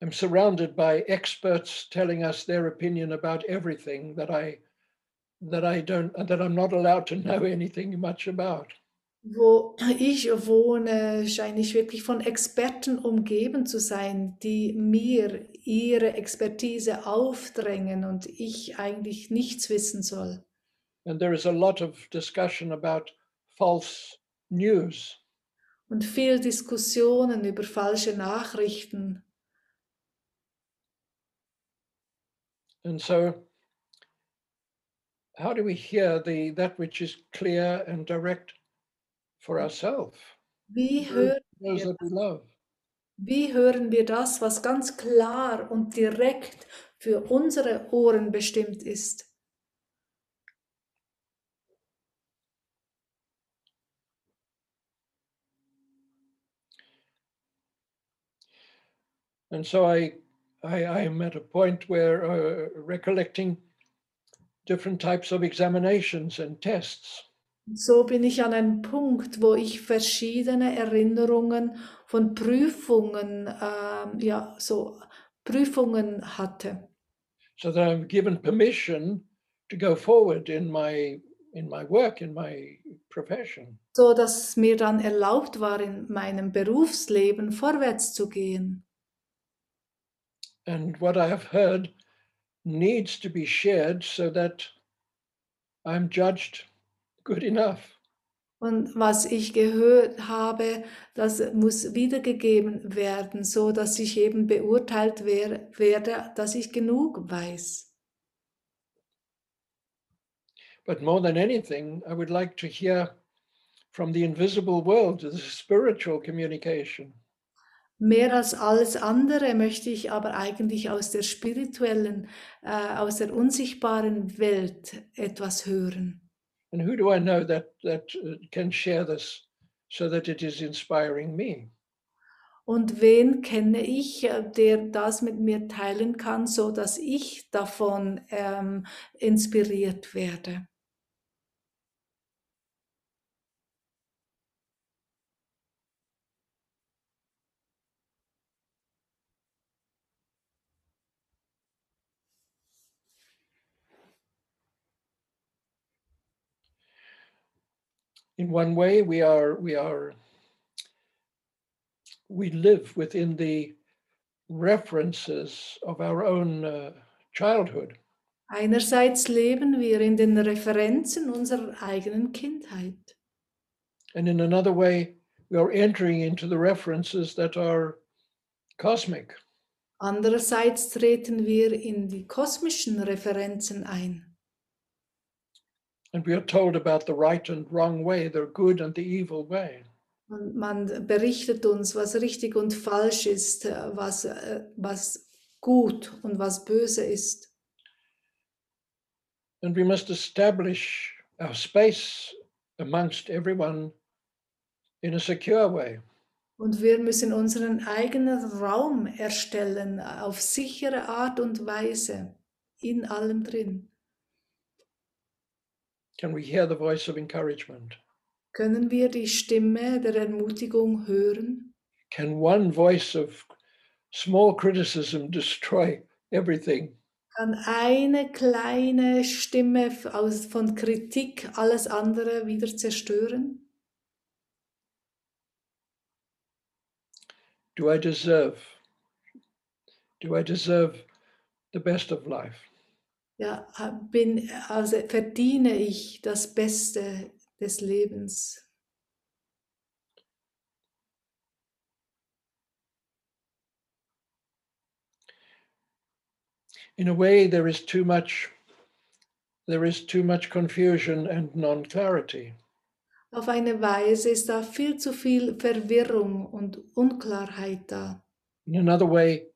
[SPEAKER 1] I'm surrounded by experts telling us their opinion about everything that I that I don't that I'm not allowed to know anything much about.
[SPEAKER 2] Wo ich wohne, scheine ich wirklich von Experten umgeben zu sein, die mir ihre Expertise aufdrängen und ich eigentlich nichts wissen soll.
[SPEAKER 1] And there is a lot of discussion about false news.
[SPEAKER 2] Und viel Diskussionen über falsche Nachrichten.
[SPEAKER 1] And so how do we hear the that which is clear and direct for ourselves?
[SPEAKER 2] Wie hören,
[SPEAKER 1] Those that we love.
[SPEAKER 2] wie hören wir das, was ganz klar und direkt für unsere Ohren bestimmt ist?
[SPEAKER 1] And so I, I, I am at a point where uh, recollecting different types of examinations and tests.
[SPEAKER 2] So bin ich an einem Punkt, wo ich verschiedene Erinnerungen von Prüfungen, ähm, ja, so Prüfungen hatte.
[SPEAKER 1] so that I'm given permission to go forward in my in my work, in my profession.
[SPEAKER 2] so dass mir dann erlaubt war, in meinem Berufsleben vorwärts zu gehen.
[SPEAKER 1] And what I have heard needs to be shared so that I'm judged good enough.
[SPEAKER 2] Und was ich gehört habe, das muss wiedergegeben werden, so dass ich eben beurteilt wer werde, dass ich genug weiß.
[SPEAKER 1] But more than anything, I would like to hear from the invisible world, the spiritual communication.
[SPEAKER 2] Mehr als alles andere möchte ich aber eigentlich aus der spirituellen, äh, aus der unsichtbaren Welt etwas hören.
[SPEAKER 1] And who do I know that that uh, can share this so that it is inspiring me?
[SPEAKER 2] Und wen kenne ich, äh, der das mit mir teilen kann, so dass ich davon ähm, inspiriert werde?
[SPEAKER 1] In one way we are we are we live within the references of our own uh, childhood
[SPEAKER 2] Einerseits leben wir in den Referenzen unserer eigenen Kindheit.
[SPEAKER 1] and in another way we are entering into the references that are cosmic
[SPEAKER 2] Andererseits treten wir in die kosmischen Referenzen ein.
[SPEAKER 1] And we are told about the right and wrong way the good and the evil way
[SPEAKER 2] Und man berichtet uns, was richtig und falsch ist, äh, was, äh, was gut und was böse ist.
[SPEAKER 1] and we must establish our space amongst everyone in a secure way
[SPEAKER 2] Und wir müssen unseren eigenen Raum erstellen auf sichere Art und Weise, in allem drin.
[SPEAKER 1] Can we hear the voice of encouragement
[SPEAKER 2] Können wir die Stimme der Ermutigung hören?
[SPEAKER 1] can one voice of small criticism destroy everything
[SPEAKER 2] Kann eine kleine Stimme aus, von Kritik alles andere wieder zerstören?
[SPEAKER 1] do i deserve do i deserve the best of life
[SPEAKER 2] Ja, bin, also verdiene ich das Beste des Lebens?
[SPEAKER 1] in a way there is too much there is too much confusion and non-clarity
[SPEAKER 2] Auf eine Weise ist da viel zu viel Verwirrung und Unklarheit da.
[SPEAKER 1] in another way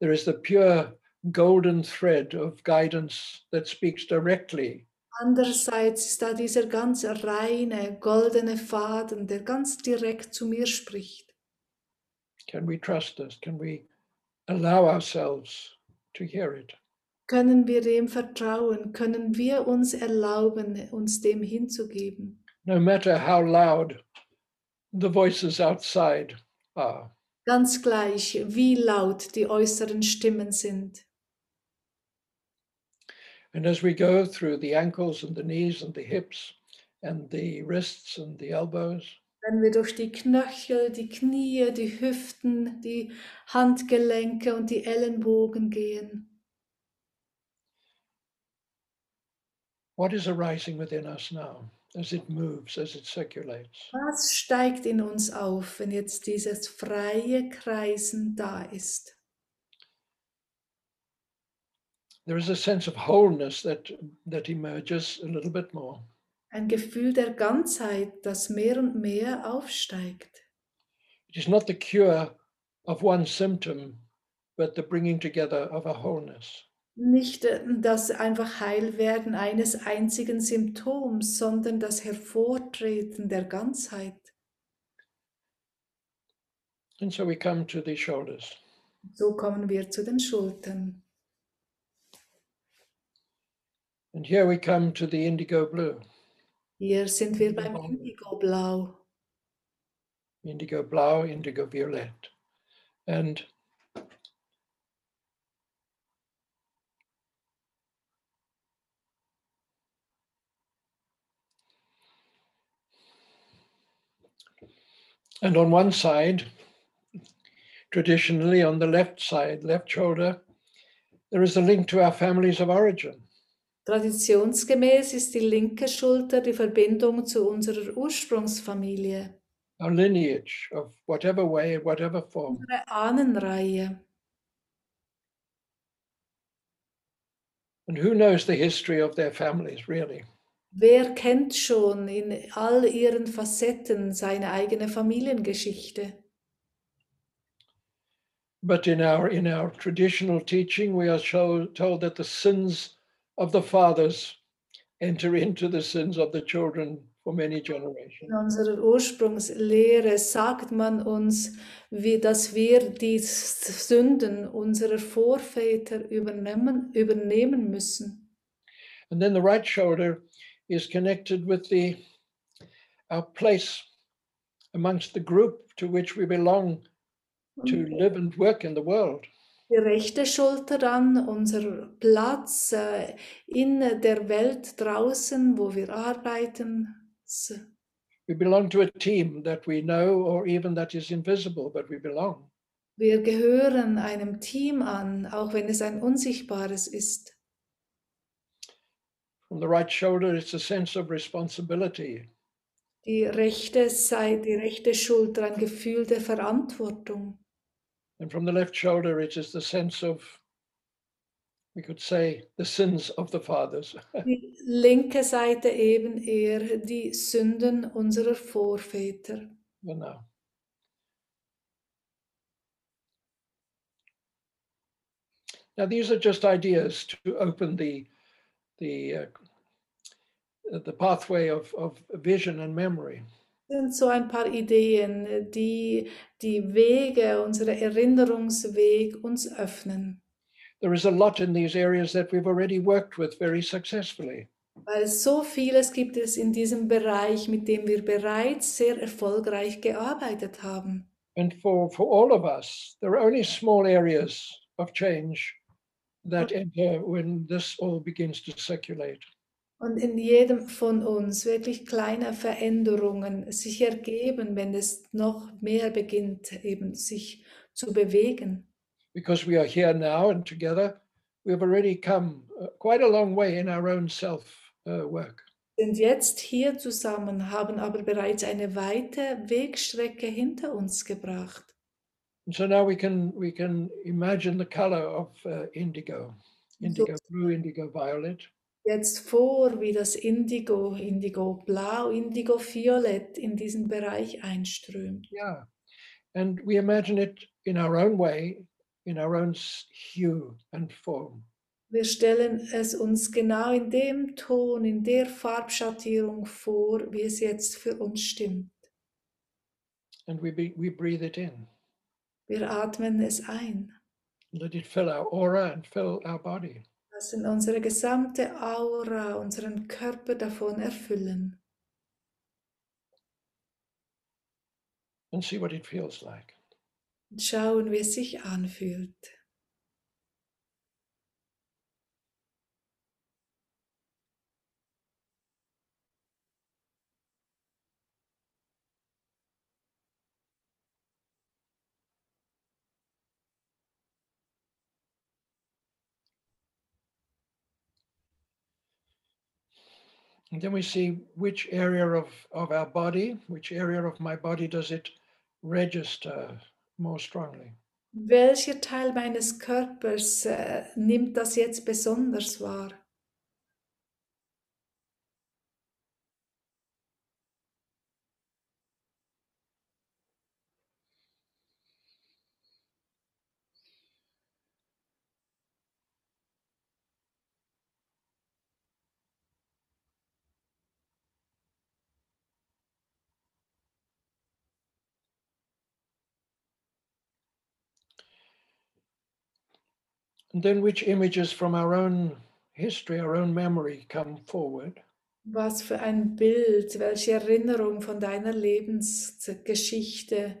[SPEAKER 1] there is the pure golden thread of guidance that speaks directly
[SPEAKER 2] Andererseits ist da dieser ganz reine, goldene Faden, der ganz direkt zu mir spricht.
[SPEAKER 1] can we trust this can we allow ourselves to hear it
[SPEAKER 2] Können wir dem vertrauen? Können wir uns erlauben, uns dem hinzugeben?
[SPEAKER 1] no matter how loud the voices outside are
[SPEAKER 2] Ganz gleich, wie laut die äußeren Stimmen sind.
[SPEAKER 1] And as we go through the ankles and the knees and the hips and the wrists and the elbows,
[SPEAKER 2] Wenn wir durch die Knöchel, die Knie, die Hüften, die Handgelenke und die Ellenbogen gehen,
[SPEAKER 1] what is arising within us now as it moves, as it circulates?
[SPEAKER 2] was steigt in uns auf, wenn jetzt dieses freie Kreisen da ist?
[SPEAKER 1] There is a sense of wholeness that, that emerges a little bit more.
[SPEAKER 2] Ein Gefühl der Ganzheit, das mehr und mehr aufsteigt.
[SPEAKER 1] It is not the cure of one symptom, but the bringing together of a wholeness.
[SPEAKER 2] Nicht äh, das einfach Heilwerden eines einzigen Symptoms, sondern das Hervortreten der Ganzheit.
[SPEAKER 1] And so we come to the shoulders.
[SPEAKER 2] So kommen wir zu den Schultern.
[SPEAKER 1] And here we come to the indigo blue.
[SPEAKER 2] Hier sind wir beim Indigoblau.
[SPEAKER 1] indigo blau, indigo violet. And and on one side, traditionally on the left side, left shoulder, there is a link to our families of origin.
[SPEAKER 2] Traditionsgemäß ist die linke Schulter die Verbindung zu unserer Ursprungsfamilie,
[SPEAKER 1] our lineage of whatever way, whatever form.
[SPEAKER 2] unsere Ahnenreihe.
[SPEAKER 1] And who knows the history of their families, really?
[SPEAKER 2] Wer kennt schon in all ihren Facetten seine eigene Familiengeschichte?
[SPEAKER 1] But in our in our traditional teaching, we are told that the sins of the fathers enter into the sins of the children for many generations.
[SPEAKER 2] In unserer Ursprungslehre sagt man uns, wie, dass wir die Sünden unserer Vorväter übernehmen, übernehmen müssen.
[SPEAKER 1] And then the right shoulder is connected with the our place amongst the group to which we belong to mm. live and work in the world.
[SPEAKER 2] Die rechte Schulter dann, unser Platz äh, in der Welt draußen, wo wir arbeiten.
[SPEAKER 1] We belong to a team that we know or even that is invisible, but we belong.
[SPEAKER 2] Wir gehören einem Team an, auch wenn es ein unsichtbares ist.
[SPEAKER 1] From the right shoulder, it's a sense of responsibility.
[SPEAKER 2] Die rechte Seite, die rechte Schulter, ein Gefühl der Verantwortung.
[SPEAKER 1] And from the left shoulder, it is the sense of, we could say, the sins of the fathers.
[SPEAKER 2] Die linke Seite eben eher die Sünden unserer Vorväter.
[SPEAKER 1] Genau. Now, these are just ideas to open the the uh, the pathway of, of vision and memory.
[SPEAKER 2] Das sind so ein paar Ideen, die die Wege, unsere Erinnerungsweg uns öffnen.
[SPEAKER 1] There is a lot in these areas that we've already worked with very successfully.
[SPEAKER 2] Weil so vieles gibt es in diesem Bereich, mit dem wir bereits sehr erfolgreich gearbeitet haben.
[SPEAKER 1] And for, for all of us, there are only small areas of change that enter when this all begins to circulate.
[SPEAKER 2] Und in jedem von uns wirklich kleine Veränderungen sich ergeben, wenn es noch mehr beginnt, eben sich zu bewegen.
[SPEAKER 1] Because we are here now and together, we've already come uh, quite a long way in our own self uh, work.
[SPEAKER 2] sind jetzt hier zusammen, haben aber bereits eine weite Wegstrecke hinter uns gebracht.
[SPEAKER 1] And so now we can we can imagine the color of uh, indigo, indigo blue, indigo violet,
[SPEAKER 2] Jetzt vor, wie das Indigo, Indigo Blau, Indigo Violett in diesen Bereich einströmt.
[SPEAKER 1] yeah, and we imagine it in our own way, in our own hue and form.
[SPEAKER 2] Wir stellen es uns genau in dem Ton, in der Farbschattierung vor, wie es jetzt für uns stimmt.
[SPEAKER 1] and we be, we breathe it in.
[SPEAKER 2] Wir atmen es ein,
[SPEAKER 1] Let it fill our aura and fill our body.
[SPEAKER 2] Lassen unsere gesamte Aura, unseren Körper davon erfüllen
[SPEAKER 1] and see what it feels like.
[SPEAKER 2] und schauen, wie es sich anfühlt.
[SPEAKER 1] And then we see which area of, of our body, which area of my body does it register more strongly.
[SPEAKER 2] Welcher Teil meines Körpers äh, nimmt das jetzt besonders wahr?
[SPEAKER 1] And then which images from our own history, our own memory come forward.
[SPEAKER 2] Was für ein Bild, welche Erinnerung von deiner Lebensgeschichte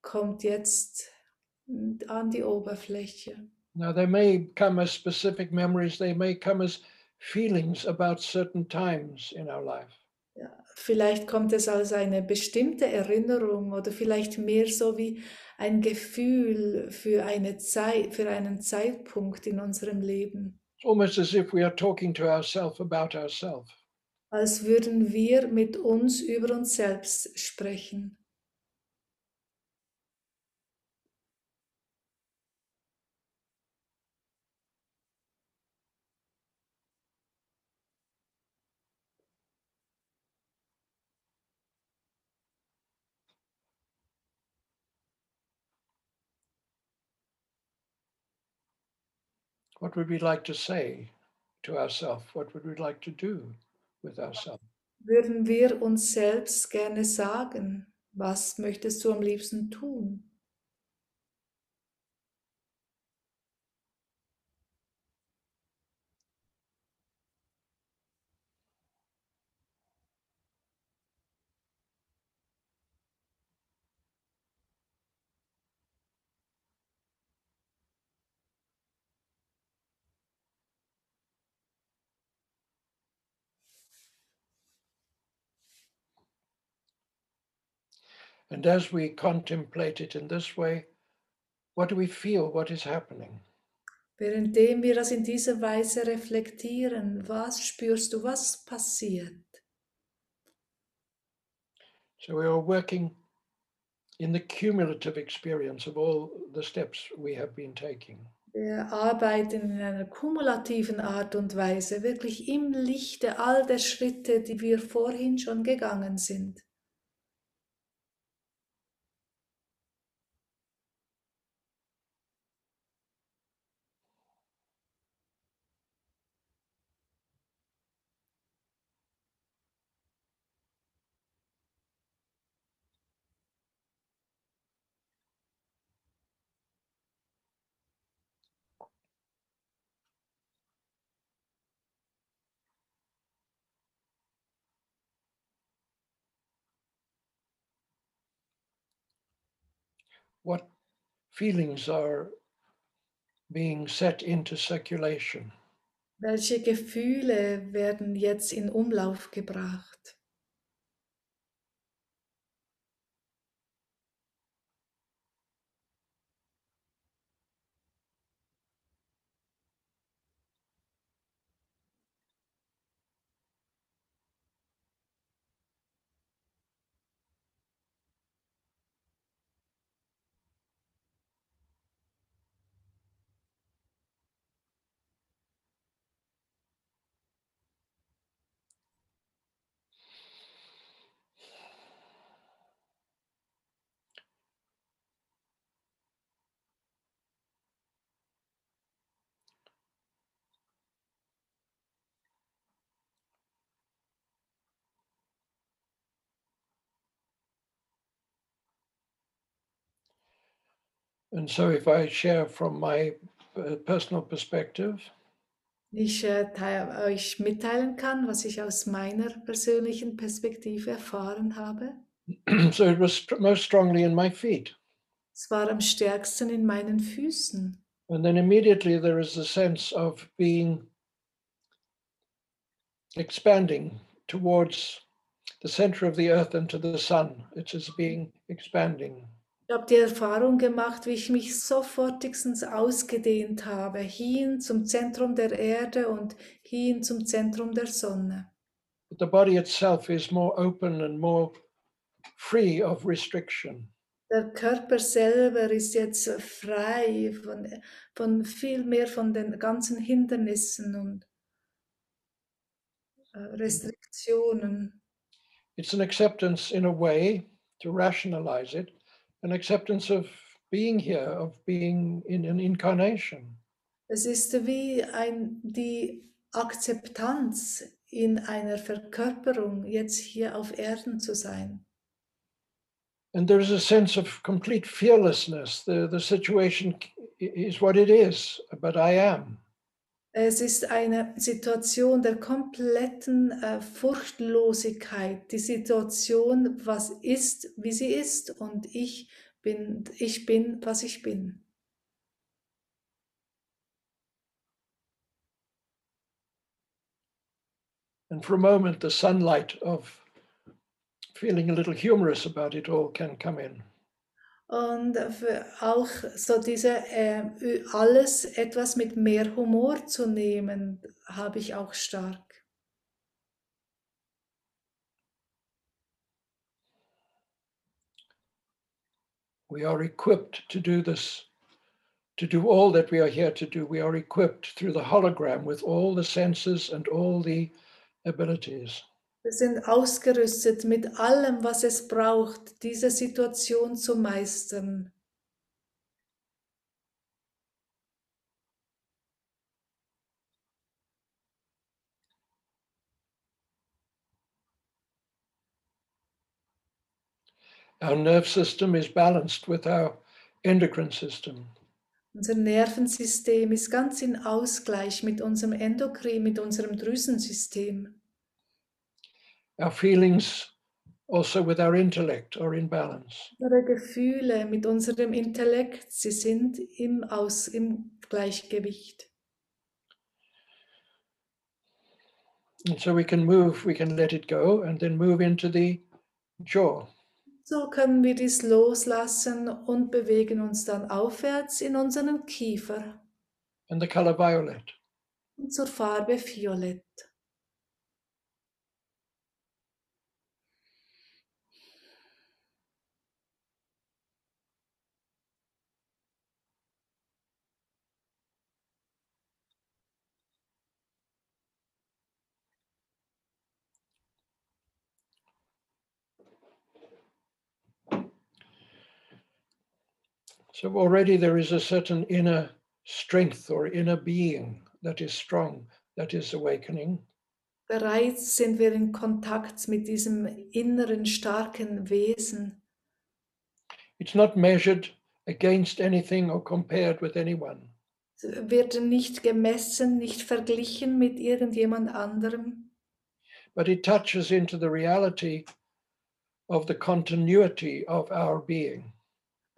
[SPEAKER 2] kommt jetzt an die Oberfläche?
[SPEAKER 1] Now, they may come as specific memories, they may come as feelings about certain times in our life.
[SPEAKER 2] Vielleicht kommt es als eine bestimmte Erinnerung oder vielleicht mehr so wie ein Gefühl für eine Zeit, für einen Zeitpunkt in unserem Leben.
[SPEAKER 1] It's almost as if we are talking to ourselves about ourselves.
[SPEAKER 2] Als würden wir mit uns über uns selbst sprechen.
[SPEAKER 1] What would we like to say to ourselves? What would we like to do with ourselves?
[SPEAKER 2] Würden wir uns selbst gerne sagen, was möchtest du am liebsten tun?
[SPEAKER 1] And as we contemplate it in this way, what do we feel? What is happening?
[SPEAKER 2] Währenddem wir das in dieser Weise reflektieren, was spürst du, was passiert?
[SPEAKER 1] So we are working in the cumulative experience of all the steps we have been taking.
[SPEAKER 2] Wir arbeiten in einer kumulativen Art und Weise, wirklich im Lichte all der Schritte, die wir vorhin schon gegangen sind.
[SPEAKER 1] What feelings are being set into circulation?
[SPEAKER 2] Welche Gefühle werden jetzt in Umlauf gebracht?
[SPEAKER 1] And so, if I share from my uh, personal perspective,
[SPEAKER 2] Ich äh, teil, euch mitteilen kann, was ich aus meiner persönlichen Perspektive erfahren habe.
[SPEAKER 1] so it was most strongly in my feet.
[SPEAKER 2] Es war am stärksten in meinen Füßen.
[SPEAKER 1] And then immediately there is a sense of being expanding towards the center of the earth and to the sun. It's being expanding.
[SPEAKER 2] Ich habe die Erfahrung gemacht, wie ich mich sofortigstens ausgedehnt habe, hin zum Zentrum der Erde und hin zum Zentrum der Sonne.
[SPEAKER 1] But the body itself is more open and more free of restriction.
[SPEAKER 2] Der Körper selber ist jetzt frei von, von viel mehr von den ganzen Hindernissen und äh, Restriktionen.
[SPEAKER 1] It's an acceptance in a way to rationalize it, an acceptance of being here, of being in an incarnation.
[SPEAKER 2] Es ist wie ein, die Akzeptanz in einer Verkörperung, jetzt hier auf Erden zu sein.
[SPEAKER 1] And there's a sense of complete fearlessness. The, the situation is what it is, but I am.
[SPEAKER 2] Es ist eine Situation der kompletten äh, Furchtlosigkeit, die Situation, was ist, wie sie ist und ich bin, ich bin, was ich bin.
[SPEAKER 1] And for a moment, the sunlight of feeling a little humorous about it all can come in.
[SPEAKER 2] Und auch so diese äh, alles etwas mit mehr Humor zu nehmen, habe ich auch stark.
[SPEAKER 1] We are equipped to do this, to do all that we are here to do. We are equipped through the hologram with all the senses and all the abilities.
[SPEAKER 2] Wir sind ausgerüstet mit allem, was es braucht, diese Situation zu meistern.
[SPEAKER 1] Our nerve system is balanced with our endocrine system.
[SPEAKER 2] Unser Nervensystem ist ganz in Ausgleich mit unserem Endokrin, mit unserem Drüsensystem.
[SPEAKER 1] Our feelings also with our intellect are in balance.
[SPEAKER 2] Unsere Gefühle mit unserem Intellekt, sie sind im, Aus, im Gleichgewicht.
[SPEAKER 1] And so we can move, we can let it go and then move into the jaw.
[SPEAKER 2] So können wir dies loslassen und bewegen uns dann aufwärts in unseren Kiefer
[SPEAKER 1] and the color violet.
[SPEAKER 2] und zur Farbe Violett.
[SPEAKER 1] So already there is a certain inner strength or inner being that is strong, that is awakening.
[SPEAKER 2] Bereits sind wir in Kontakt mit diesem inneren starken Wesen.
[SPEAKER 1] It's not measured against anything or compared with anyone.
[SPEAKER 2] Wird nicht gemessen, nicht verglichen mit irgendjemand anderem,
[SPEAKER 1] but it touches into the reality of the continuity of our being.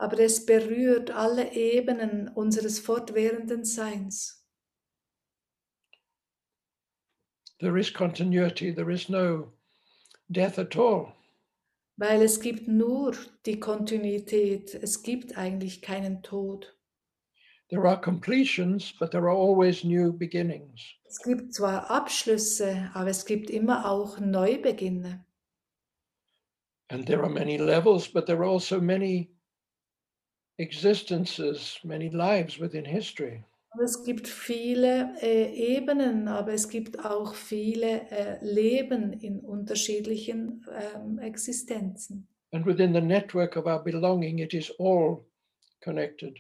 [SPEAKER 2] Aber es berührt alle Ebenen unseres fortwährenden Seins.
[SPEAKER 1] There is continuity, there is no death at all.
[SPEAKER 2] Weil es gibt nur die Kontinuität, es gibt eigentlich keinen Tod.
[SPEAKER 1] There are completions, but there are always new beginnings.
[SPEAKER 2] Es gibt zwar Abschlüsse, aber es gibt immer auch Neubeginne.
[SPEAKER 1] And there are many levels, but there are also many existences, many lives within history.
[SPEAKER 2] Es gibt viele äh, Ebenen, aber es gibt auch viele äh, Leben in unterschiedlichen ähm, Existenzen.
[SPEAKER 1] And within the network of our belonging, it is all connected.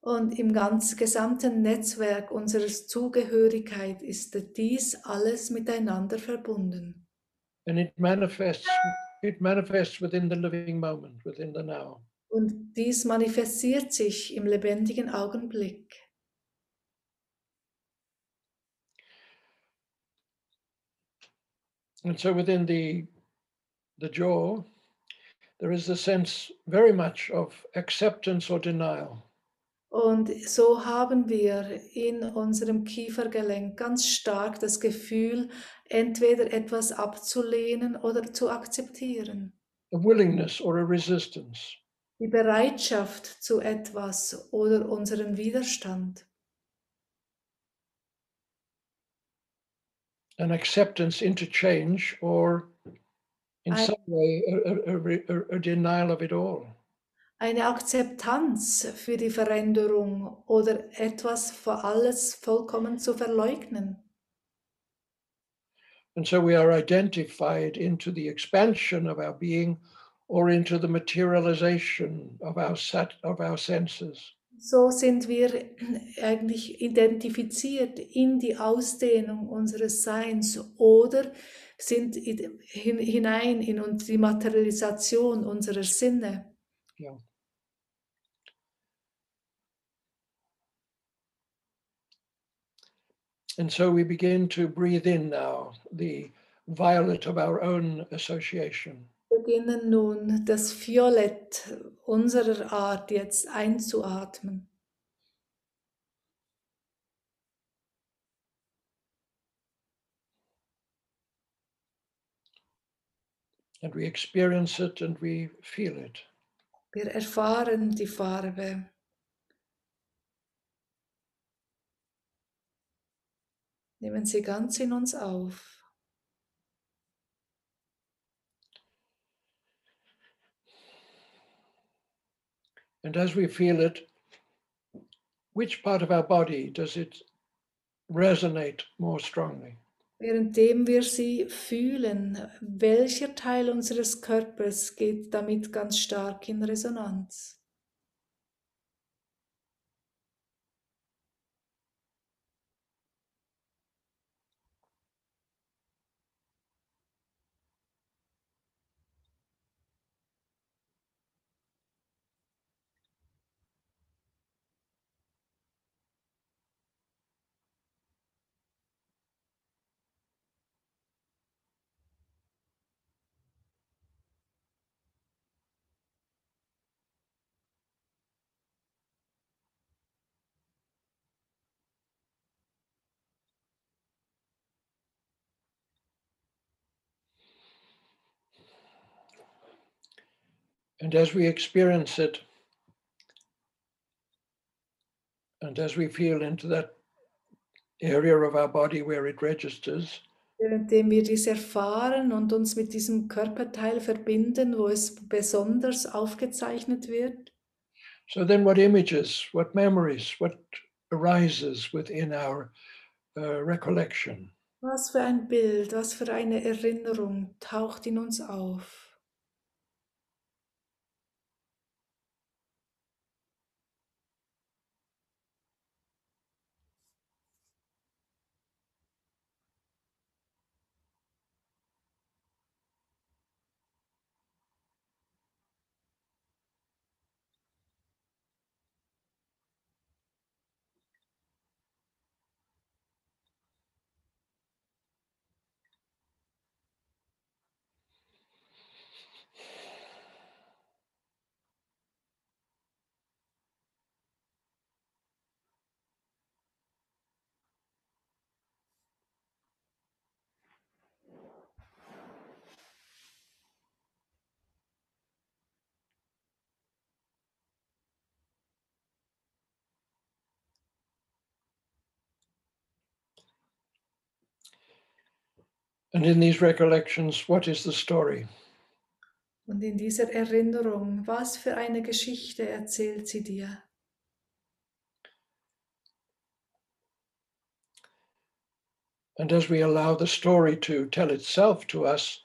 [SPEAKER 2] Und im ganz gesamten Netzwerk unserer Zugehörigkeit ist dies alles miteinander verbunden.
[SPEAKER 1] And it manifests it manifests within the living moment, within the now.
[SPEAKER 2] Und dies manifestiert sich im lebendigen Augenblick.
[SPEAKER 1] And so within the the jaw, there is a sense very much of acceptance or denial.
[SPEAKER 2] Und so haben wir in unserem Kiefergelenk ganz stark das Gefühl, entweder etwas abzulehnen oder zu akzeptieren.
[SPEAKER 1] a willingness or a resistance.
[SPEAKER 2] Die Bereitschaft zu etwas oder unseren Widerstand.
[SPEAKER 1] an acceptance into change or in
[SPEAKER 2] I-
[SPEAKER 1] some way a, a- a a- a denial of it all.
[SPEAKER 2] Eine Akzeptanz für die Veränderung oder etwas für alles vollkommen zu verleugnen.
[SPEAKER 1] And so we are identified into the expansion of our being or into the materialization of our sat, of our senses.
[SPEAKER 2] So sind wir eigentlich identifiziert in die Ausdehnung unseres Seins oder sind in- hin- hinein in uns- die Materialisation unserer Sinne.
[SPEAKER 1] Yeah. And so we begin to breathe in now the violet of our own association.
[SPEAKER 2] Wir beginnen nun das Violett unserer Art jetzt einzuatmen.
[SPEAKER 1] and we experience it and we feel it.
[SPEAKER 2] Wir erfahren die Farbe. Nehmen sie ganz in uns auf.
[SPEAKER 1] And as we feel it, which part of our body does it resonate more strongly?
[SPEAKER 2] Währenddem wir sie fühlen, welcher Teil unseres Körpers geht damit ganz stark in Resonanz?
[SPEAKER 1] And as we experience it, and as we feel into that area of our body where it registers,
[SPEAKER 2] Währenddem wir dies erfahren und uns mit diesem Körperteil verbinden, wo es besonders aufgezeichnet wird,
[SPEAKER 1] so then what images, what memories, what arises within our uh, recollection?
[SPEAKER 2] was für ein Bild, was für eine Erinnerung taucht in uns auf.
[SPEAKER 1] And in these recollections, what is the story?
[SPEAKER 2] Und in dieser Erinnerung, was für eine Geschichte erzählt sie dir?
[SPEAKER 1] And as we allow the story to tell itself to us,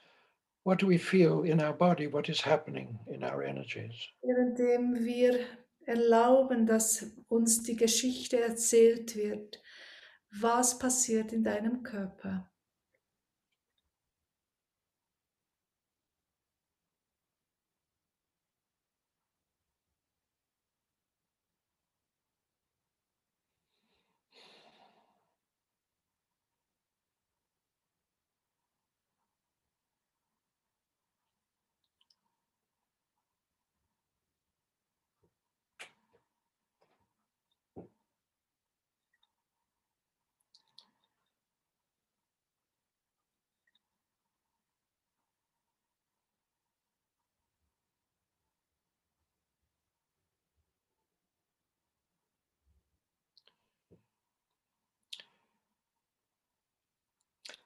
[SPEAKER 1] what do we feel in our body? What is happening in our energies?
[SPEAKER 2] Währenddem wir erlauben, dass uns die Geschichte erzählt wird, was passiert in deinem Körper?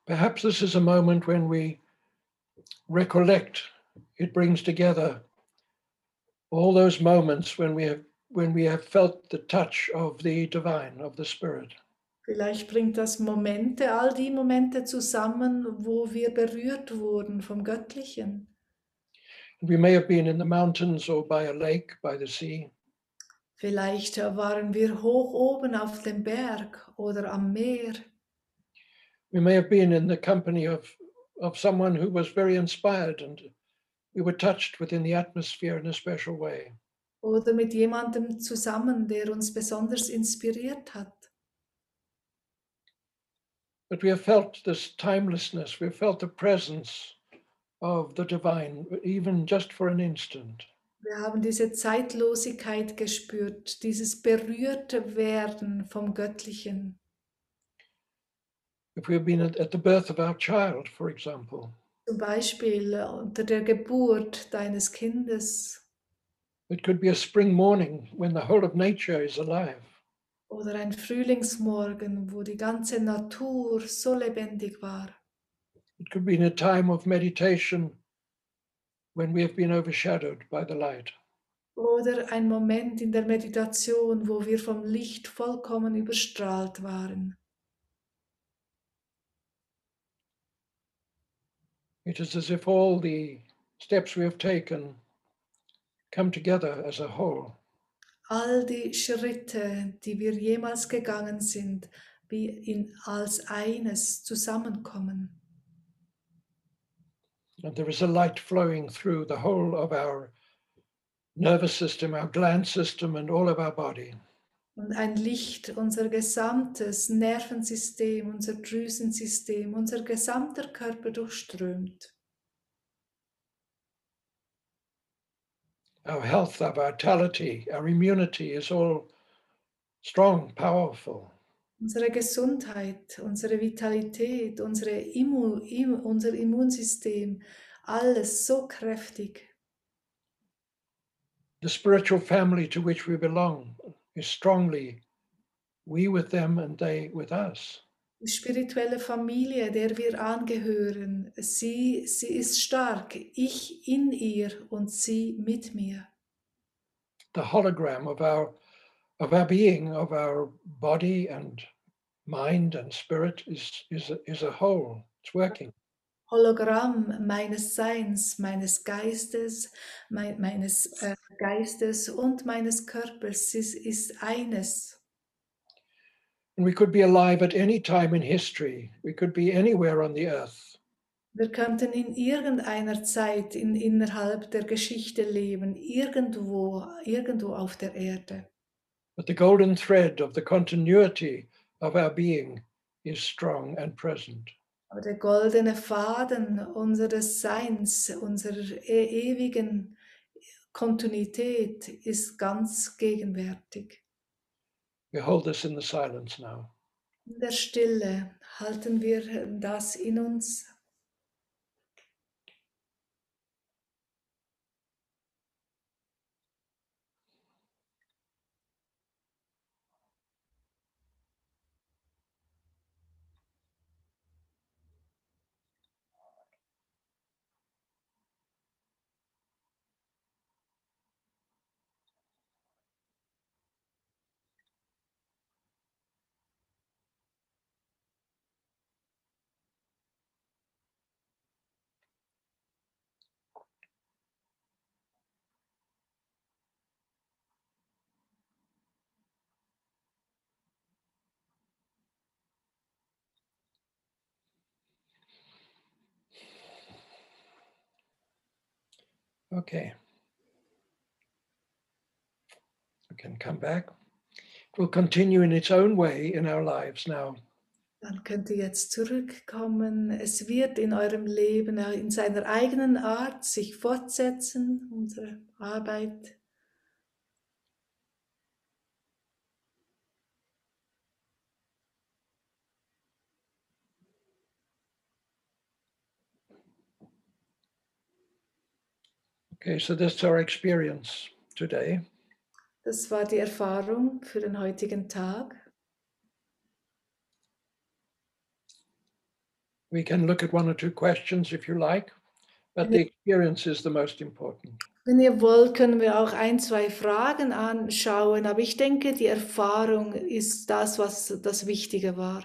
[SPEAKER 1] Perhaps this is a moment when we recollect, it brings together all those moments when we have when we have felt the touch of the divine, of the spirit.
[SPEAKER 2] Vielleicht bringt das Momente, all die Momente zusammen, wo wir berührt wurden vom Göttlichen.
[SPEAKER 1] We may have been in the mountains or by a lake, by the sea.
[SPEAKER 2] Vielleicht waren wir hoch oben auf dem Berg oder am Meer.
[SPEAKER 1] We may have been in the company of, of someone who was very inspired and we were touched within the atmosphere in a special way.
[SPEAKER 2] Oder mit jemandem zusammen, der uns besonders inspiriert hat.
[SPEAKER 1] But we have felt this timelessness, we have felt the presence of the divine, even just for an instant.
[SPEAKER 2] Wir haben diese Zeitlosigkeit gespürt, dieses berührte Werden vom Göttlichen.
[SPEAKER 1] If we have been at, at the birth of our child, for example,
[SPEAKER 2] Zum Beispiel äh, unter der Geburt deines Kindes
[SPEAKER 1] it could be a spring morning when the whole of nature is alive.
[SPEAKER 2] oder ein Frühlingsmorgen, wo die ganze Natur so lebendig war.
[SPEAKER 1] It could be in a time of meditation when we have been overshadowed by the light.
[SPEAKER 2] Oder ein Moment in der Meditation, wo wir vom Licht vollkommen überstrahlt waren.
[SPEAKER 1] It is as if all the steps we have taken come together as a whole.
[SPEAKER 2] All die Schritte, die wir jemals gegangen sind, wie in als eines zusammenkommen.
[SPEAKER 1] And there is a light flowing through the whole of our nervous system, our gland system, and all of our body.
[SPEAKER 2] Und ein Licht unser gesamtes Nervensystem, unser Drüsensystem, unser gesamter Körper durchströmt.
[SPEAKER 1] Our health, our vitality, our immunity is all strong, powerful.
[SPEAKER 2] Unsere Gesundheit, unsere Vitalität, unsere Immu, Im, unser Immunsystem, alles so kräftig.
[SPEAKER 1] The spiritual family to which we belong is strongly we with them and they with us.
[SPEAKER 2] Die spirituelle Familie, der wir angehören, sie, sie ist stark. Ich in ihr und sie mit mir.
[SPEAKER 1] The hologram of our of our being, of our body and mind and spirit is is is a whole. It's working.
[SPEAKER 2] Hologramm meines Seins, meines Geistes, mein, meines äh, Geistes und meines Körpers ist, ist eines.
[SPEAKER 1] And we could be alive at any time in history. We could be anywhere on the earth.
[SPEAKER 2] Wir könnten in irgendeiner Zeit in, innerhalb der Geschichte leben, irgendwo, irgendwo auf der Erde.
[SPEAKER 1] But the golden thread of the continuity of our being is strong and present.
[SPEAKER 2] Aber der goldene Faden unseres Seins, unserer e ewigen Kontinuität ist ganz gegenwärtig.
[SPEAKER 1] We hold this in the silence now.
[SPEAKER 2] In der Stille halten wir das in uns.
[SPEAKER 1] Okay. We can come back. It will continue in its own way in our lives now.
[SPEAKER 2] Dann könnt ihr jetzt zurückkommen. Es wird in eurem Leben äh, in seiner eigenen Art sich fortsetzen, unsere Arbeit.
[SPEAKER 1] Okay, so that's our experience today.
[SPEAKER 2] Das war die Erfahrung für den heutigen Tag.
[SPEAKER 1] We can look at one or two questions if you like, but the experience is the most important.
[SPEAKER 2] Wenn ihr wollt, können wir auch ein, zwei Fragen anschauen, aber ich denke, die Erfahrung ist das, was das Wichtige war.